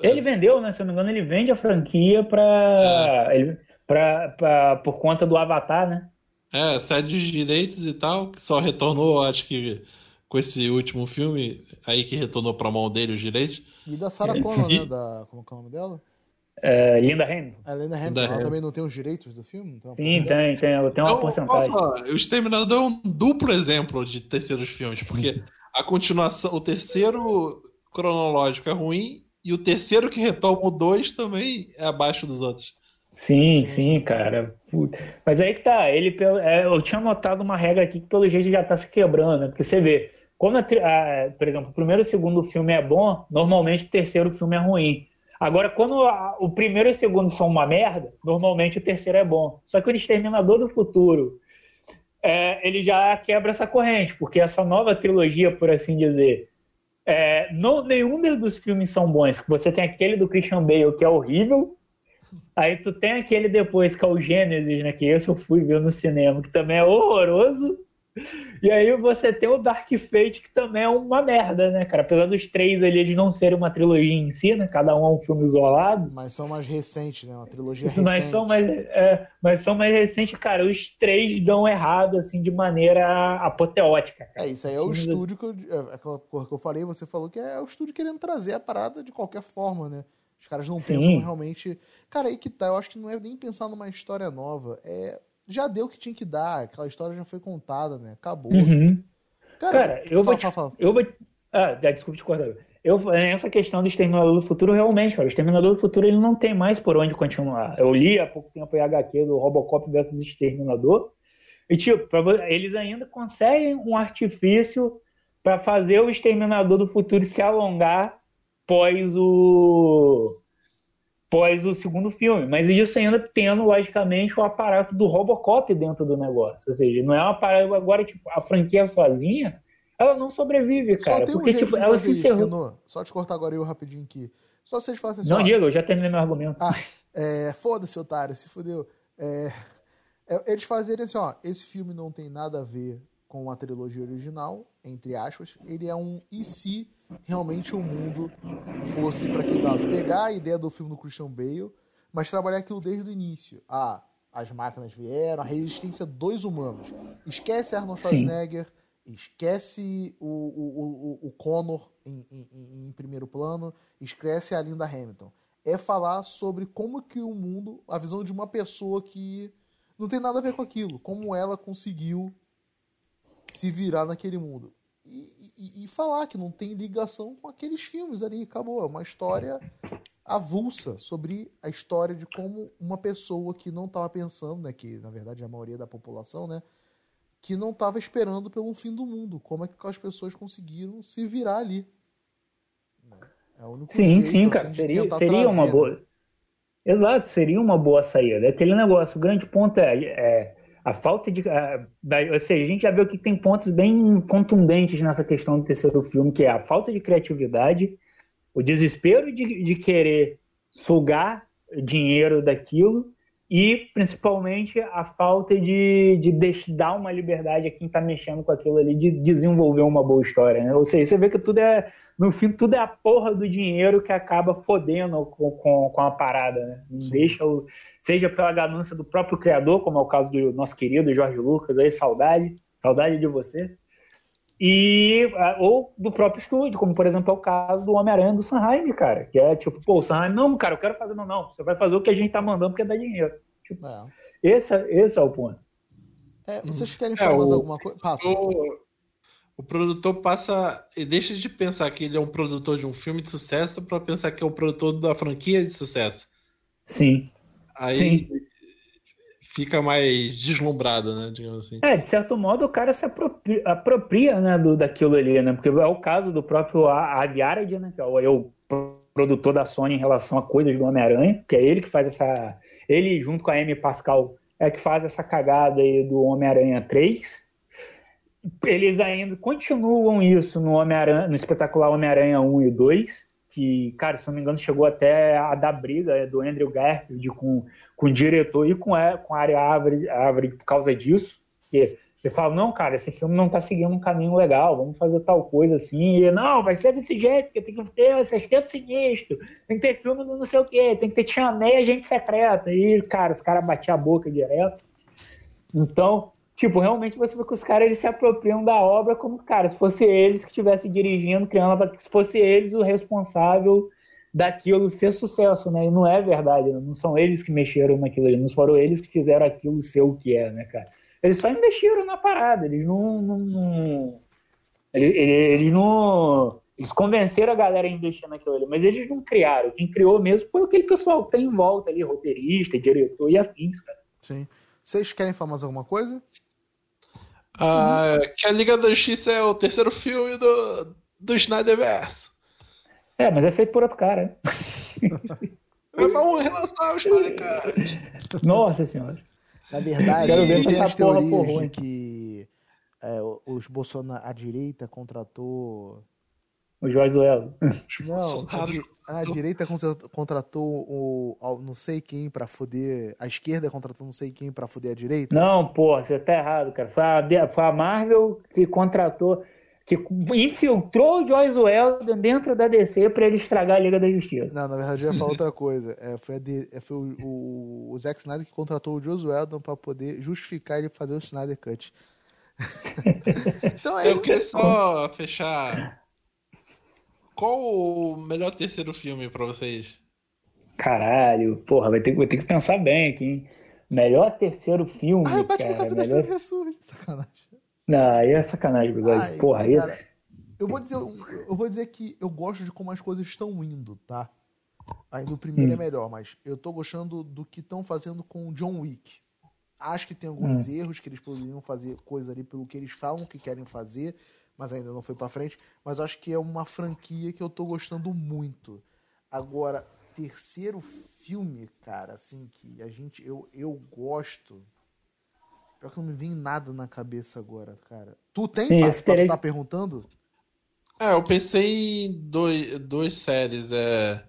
Ele vendeu, né? Se eu não me engano, ele vende a franquia pra, é. ele, pra, pra, por conta do Avatar, né? É, cede os direitos e tal, que só retornou, acho que com esse último filme, aí que retornou pra mão dele os direitos. E da Sarah Connor, né? Da, como é o nome dela? É, Linda Hamilton. A Linda Hamilton, ela também não tem os direitos do filme? Então, Sim, tem, tem, ela tem uma então, porcentagem. Nossa, o Exterminador é um duplo exemplo de terceiros filmes, porque a continuação, o terceiro cronológico é ruim e o terceiro que retoma o dois também é abaixo dos outros. Sim, sim, cara. Mas aí que tá, ele, é, eu tinha notado uma regra aqui que pelo jeito já tá se quebrando, né? Porque você vê, quando, a, a, por exemplo, o primeiro e o segundo filme é bom, normalmente o terceiro filme é ruim. Agora, quando a, o primeiro e o segundo são uma merda, normalmente o terceiro é bom. Só que o Exterminador do Futuro, é, ele já quebra essa corrente, porque essa nova trilogia, por assim dizer, é, não, nenhum dos filmes são bons. Você tem aquele do Christian Bale, que é horrível, Aí tu tem aquele depois que é o Gênesis, né? Que esse eu fui ver no cinema, que também é horroroso. E aí você tem o Dark Fate, que também é uma merda, né, cara? Apesar dos três ali eles não serem uma trilogia em si, né? Cada um é um filme isolado. Mas são mais recentes, né? Uma trilogia Isso, recente. Mas são mais, é, mas são mais recentes, cara. Os três dão errado, assim, de maneira apoteótica. Cara. É, isso aí é o estúdio que eu, é, aquela porra que eu falei, você falou que é o estúdio querendo trazer a parada de qualquer forma, né? Os caras não Sim. pensam realmente. Cara, aí que tá. Eu acho que não é nem pensar numa história nova. É. Já deu o que tinha que dar. Aquela história já foi contada, né? Acabou. Uhum. Cara, Cara, eu, fala, vou te, fala, fala. eu vou. Ah, desculpa te cortar. Eu, essa questão do Exterminador do Futuro, realmente, cara, o Exterminador do Futuro ele não tem mais por onde continuar. Eu li há pouco tempo o HQ do Robocop versus Exterminador. E, tipo, eles ainda conseguem um artifício para fazer o Exterminador do Futuro se alongar pós o pós o segundo filme, mas isso ainda tendo logicamente o aparato do Robocop dentro do negócio, ou seja, não é uma parada agora tipo a franquia sozinha, ela não sobrevive, cara, Só porque um tipo ela se encerrou. Só te cortar agora eu rapidinho aqui. Só vocês façam assim. Não, Diego, eu já terminei meu argumento. Ah, é, foda-se, otário, se fudeu. É, é, eles fazerem assim, ó, esse filme não tem nada a ver com a trilogia original, entre aspas, ele é um e se realmente o mundo fosse para aquele lado. Pegar a ideia do filme do Christian Bale, mas trabalhar aquilo desde o início. Ah, as máquinas vieram, a resistência dos humanos. Esquece Arnold Schwarzenegger, Sim. esquece o, o, o, o Connor em, em, em, primeiro plano, esquece a Linda Hamilton. É falar sobre como que o mundo, a visão de uma pessoa que não tem nada a ver com aquilo, como ela conseguiu se virar naquele mundo e, e, e, falar que não tem ligação com aqueles filmes ali. Acabou. É uma história avulsa sobre a história de como uma pessoa que não estava pensando, né, que na verdade é a maioria da população, né, que não estava esperando pelo fim do mundo. Como é que aquelas pessoas conseguiram se virar ali? É o único sim, jeito, sim, assim, cara. seria seria uma boa. Né? Exato, seria uma boa saída. É aquele negócio, o grande ponto é, é a falta de. A, da, ou seja, a gente já viu que tem pontos bem contundentes nessa questão do terceiro filme, que é a falta de criatividade, o desespero de, de querer sugar dinheiro daquilo e principalmente a falta de, de dar uma liberdade a quem está mexendo com aquilo ali de desenvolver uma boa história. Né? Ou seja, você vê que tudo é, no fim, tudo é a porra do dinheiro que acaba fodendo com, com, com a parada. Né? Não deixa o, seja pela ganância do próprio criador, como é o caso do nosso querido Jorge Lucas, aí, saudade, saudade de você. E ou do próprio estúdio, como por exemplo é o caso do Homem-Aranha do Sanheim, cara, que é tipo, pô, o Sanheim, não, cara, eu quero fazer, não, não, você vai fazer o que a gente tá mandando porque dá dinheiro. Tipo, é. esse, esse é o ponto. É, vocês querem falar é, mais alguma coisa? O, o produtor passa e deixa de pensar que ele é um produtor de um filme de sucesso para pensar que é o um produtor da franquia de sucesso. Sim. Aí Sim. Fica mais deslumbrado, né? Digamos assim. É, de certo modo o cara se apropria, apropria né, do, daquilo ali, né? Porque é o caso do próprio Aviarad, né? Que é o, é o produtor da Sony em relação a coisas do Homem-Aranha, que é ele que faz essa. Ele, junto com a Amy Pascal, é que faz essa cagada aí do Homem-Aranha 3. Eles ainda continuam isso no Homem-Aranha, no espetacular Homem-Aranha 1 e 2, que, cara, se não me engano, chegou até a dar briga é, do Andrew Garfield com, com o diretor e com a, com a área árvore, árvore por causa disso. Que ele fala, não, cara, esse filme não tá seguindo um caminho legal, vamos fazer tal coisa assim. E, não, vai ser desse jeito, porque tem que ter sexteto sinistro, tem que ter filme do não sei o quê, tem que ter Tia May, gente secreta. E, cara, os caras batiam a boca direto. Então, tipo, realmente você vê que os caras eles se apropriam da obra como, cara, se fosse eles que estivessem dirigindo, criando, se fosse eles o responsável daquilo ser sucesso, né? E não é verdade, não são eles que mexeram naquilo, não foram eles que fizeram aquilo ser o que é, né, cara? Eles só investiram na parada, eles não. não, não eles, eles, não. Eles convenceram a galera a investir naquilo ali, mas eles não criaram. Quem criou mesmo foi aquele pessoal que tem em volta ali, roteirista, diretor e afins, cara. Sim. Vocês querem falar mais alguma coisa? Ah, que a Liga da Justiça é o terceiro filme do, do Snyderverse. É, mas é feito por outro cara. é bom relação ao Snyder Nossa senhora. Na verdade, Quero ver tem as teorias de que é, os Bolsonaro, a direita contratou. O Josuelo. Não, a, a, direita contratou o, não sei quem para foder. A esquerda contratou não sei quem para foder a direita. Não, pô, você tá errado, cara. Foi a, foi a Marvel que contratou que infiltrou o Joyce Weldon dentro da DC para ele estragar a Liga da Justiça. Não, na verdade eu ia falar outra coisa. É, foi, de, é, foi o, o, o, Zack Snyder que contratou o Joyce Weldon para poder justificar ele fazer o Snyder Cut. então, é eu queria só fechar. Qual o melhor terceiro filme para vocês? Caralho, porra, vai ter, vai ter que pensar bem aqui, hein? Melhor terceiro filme, ah, cara. Melhor... Sacanagem. Não, aí é sacanagem, bigode. Porra, aí. É cara, eu vou dizer, eu vou dizer que eu gosto de como as coisas estão indo, tá? Ainda o primeiro é hum. é melhor, mas eu tô gostando do que estão fazendo com o John Wick. Acho que tem alguns hum. erros que eles poderiam fazer coisa ali pelo que eles falam que querem fazer, mas ainda não foi para frente. Mas acho que é uma franquia que eu tô gostando muito. Agora, terceiro filme, cara, assim, que a gente. Eu, eu gosto. Pior que não me vem nada na cabeça agora, cara. Tu tem, Sim, Pato, terei... tu tá perguntando? É, eu pensei em dois, dois séries. É...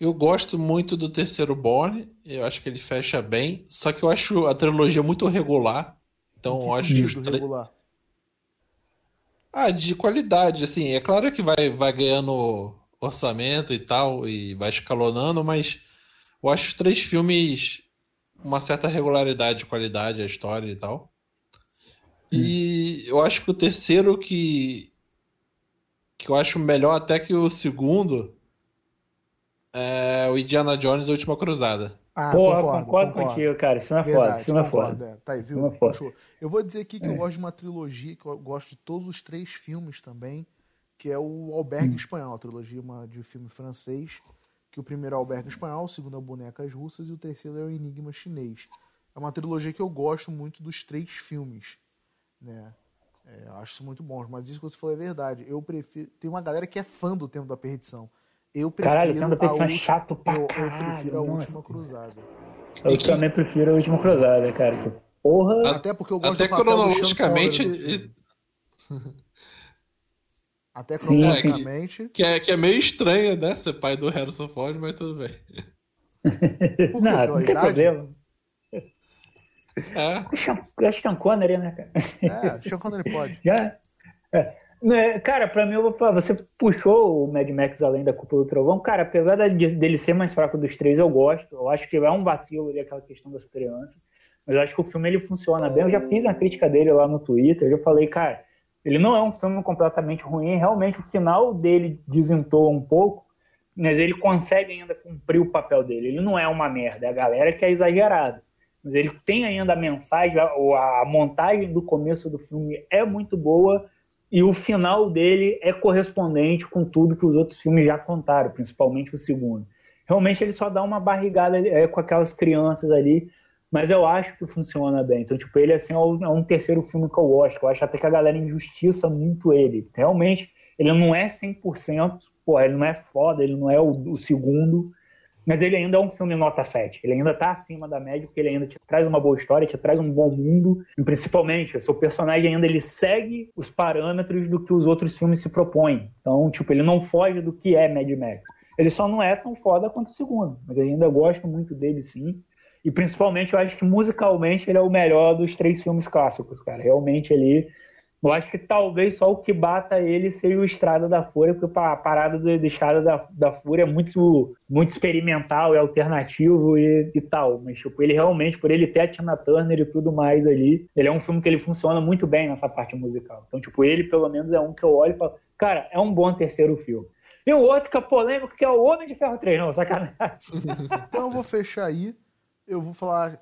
Eu gosto muito do terceiro Born, eu acho que ele fecha bem, só que eu acho a trilogia muito regular. Então eu acho que os regular? Ah, de qualidade, assim. É claro que vai, vai ganhando orçamento e tal, e vai escalonando, mas eu acho os três filmes uma certa regularidade de qualidade, a história e tal. Hum. E eu acho que o terceiro que que eu acho melhor até que o segundo é o Indiana Jones A Última Cruzada. Ah, Porra, concordo, concordo, concordo, contigo, cara. Isso não é foda, isso não é foda. É. Tá aí, viu? É eu vou dizer aqui que é. eu gosto de uma trilogia, que eu gosto de todos os três filmes também, que é o Albergue hum. Espanhol, a trilogia de filme francês, que o primeiro é o Albergue Espanhol, o segundo é o Bonecas Russas e o terceiro é o Enigma Chinês. É uma trilogia que eu gosto muito dos três filmes, né? É, acho isso muito bom, mas isso que você falou é verdade. Eu prefiro. Tem uma galera que é fã do Tempo da Perdição. Eu prefiro. Caralho, o Tempo da Perdição é chato pra eu, caralho. Eu prefiro a nossa. Última Cruzada. Eu que... também prefiro a Última Cruzada, cara. Que porra. Até porque eu gosto Até cronologicamente. Até cronologicamente. É, que, é, que é meio estranho, né? Ser pai do Harrison Ford, mas tudo bem. não, não tem problema. É. O Sean Connery, né, cara? É, o Sean Connery pode. Já, é. Né, cara, pra mim, eu vou você puxou o Mad Max além da Cúpula do Trovão. Cara, apesar dele ser mais fraco dos três, eu gosto. Eu acho que é um vacilo ali aquela questão das crianças. Mas eu acho que o filme ele funciona bem. Eu já fiz uma crítica dele lá no Twitter. Eu já falei, cara, Ele não é um filme completamente ruim, realmente o final dele desentoa um pouco, mas ele consegue ainda cumprir o papel dele. Ele não é uma merda, é a galera que é exagerada. Mas ele tem ainda a mensagem, a, a montagem do começo do filme é muito boa e o final dele é correspondente com tudo que os outros filmes já contaram, principalmente o segundo. Realmente ele só dá uma barrigada é, com aquelas crianças ali, mas eu acho que funciona bem. Então, tipo, ele assim, é um, é um terceiro filme que eu gosto. Eu acho até que a galera injustiça muito ele. Realmente, ele não é 100%, pô, ele não é foda, ele não é o, o segundo, mas ele ainda é um filme nota 7. Ele ainda tá acima da média, porque ele ainda te traz uma boa história, te traz um bom mundo, e principalmente, o seu personagem ainda ele segue os parâmetros do que os outros filmes se propõem. Então, tipo, ele não foge do que é Mad Max. Ele só não é tão foda quanto o segundo, mas eu ainda gosto muito dele sim. E principalmente eu acho que musicalmente ele é o melhor dos três filmes clássicos, cara. Realmente ele. Eu acho que talvez só o que bata ele seja o Estrada da Fúria, porque a parada do, do Estrada da, da Fúria é muito, muito experimental, é alternativo e, e, tal. Mas, tipo, ele realmente, por ele ter a Tina Turner e tudo mais ali, ele é um filme que ele funciona muito bem nessa parte musical. Então, tipo, ele pelo menos é um que eu olho e falo, cara, é um bom terceiro filme. E o outro que é polêmico, que é o Homem de Ferro 3, não, sacanagem. então eu vou fechar aí. Eu vou falar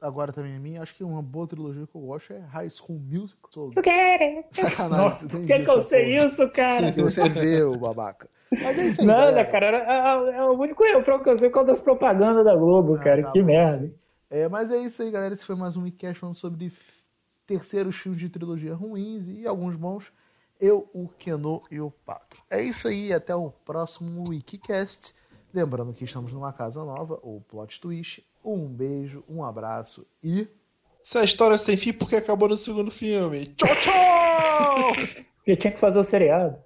agora também a minha. Acho que uma boa trilogia que eu gosto é High School Musical. Eu quero! Sacanagem. Nossa, por que, que eu sei isso, cara? Que você vê, o babaca. Mas é isso aí, Nada, cara. É, é, o único erro que eu sei qual das propagandas da Globo, ah, cara. Tá que bom, merda. É, mas é isso aí, galera. Esse foi mais um Wicast falando sobre terceiros filmes de trilogia ruins e alguns bons. Eu, o Keno e o Pato. É isso aí, até o próximo Wikicast. Lembrando que estamos numa casa nova, o Plot Twist. Um beijo, um abraço e. Essa história sem fim porque acabou no segundo filme. Tchau, tchau! Eu tinha que fazer o seriado.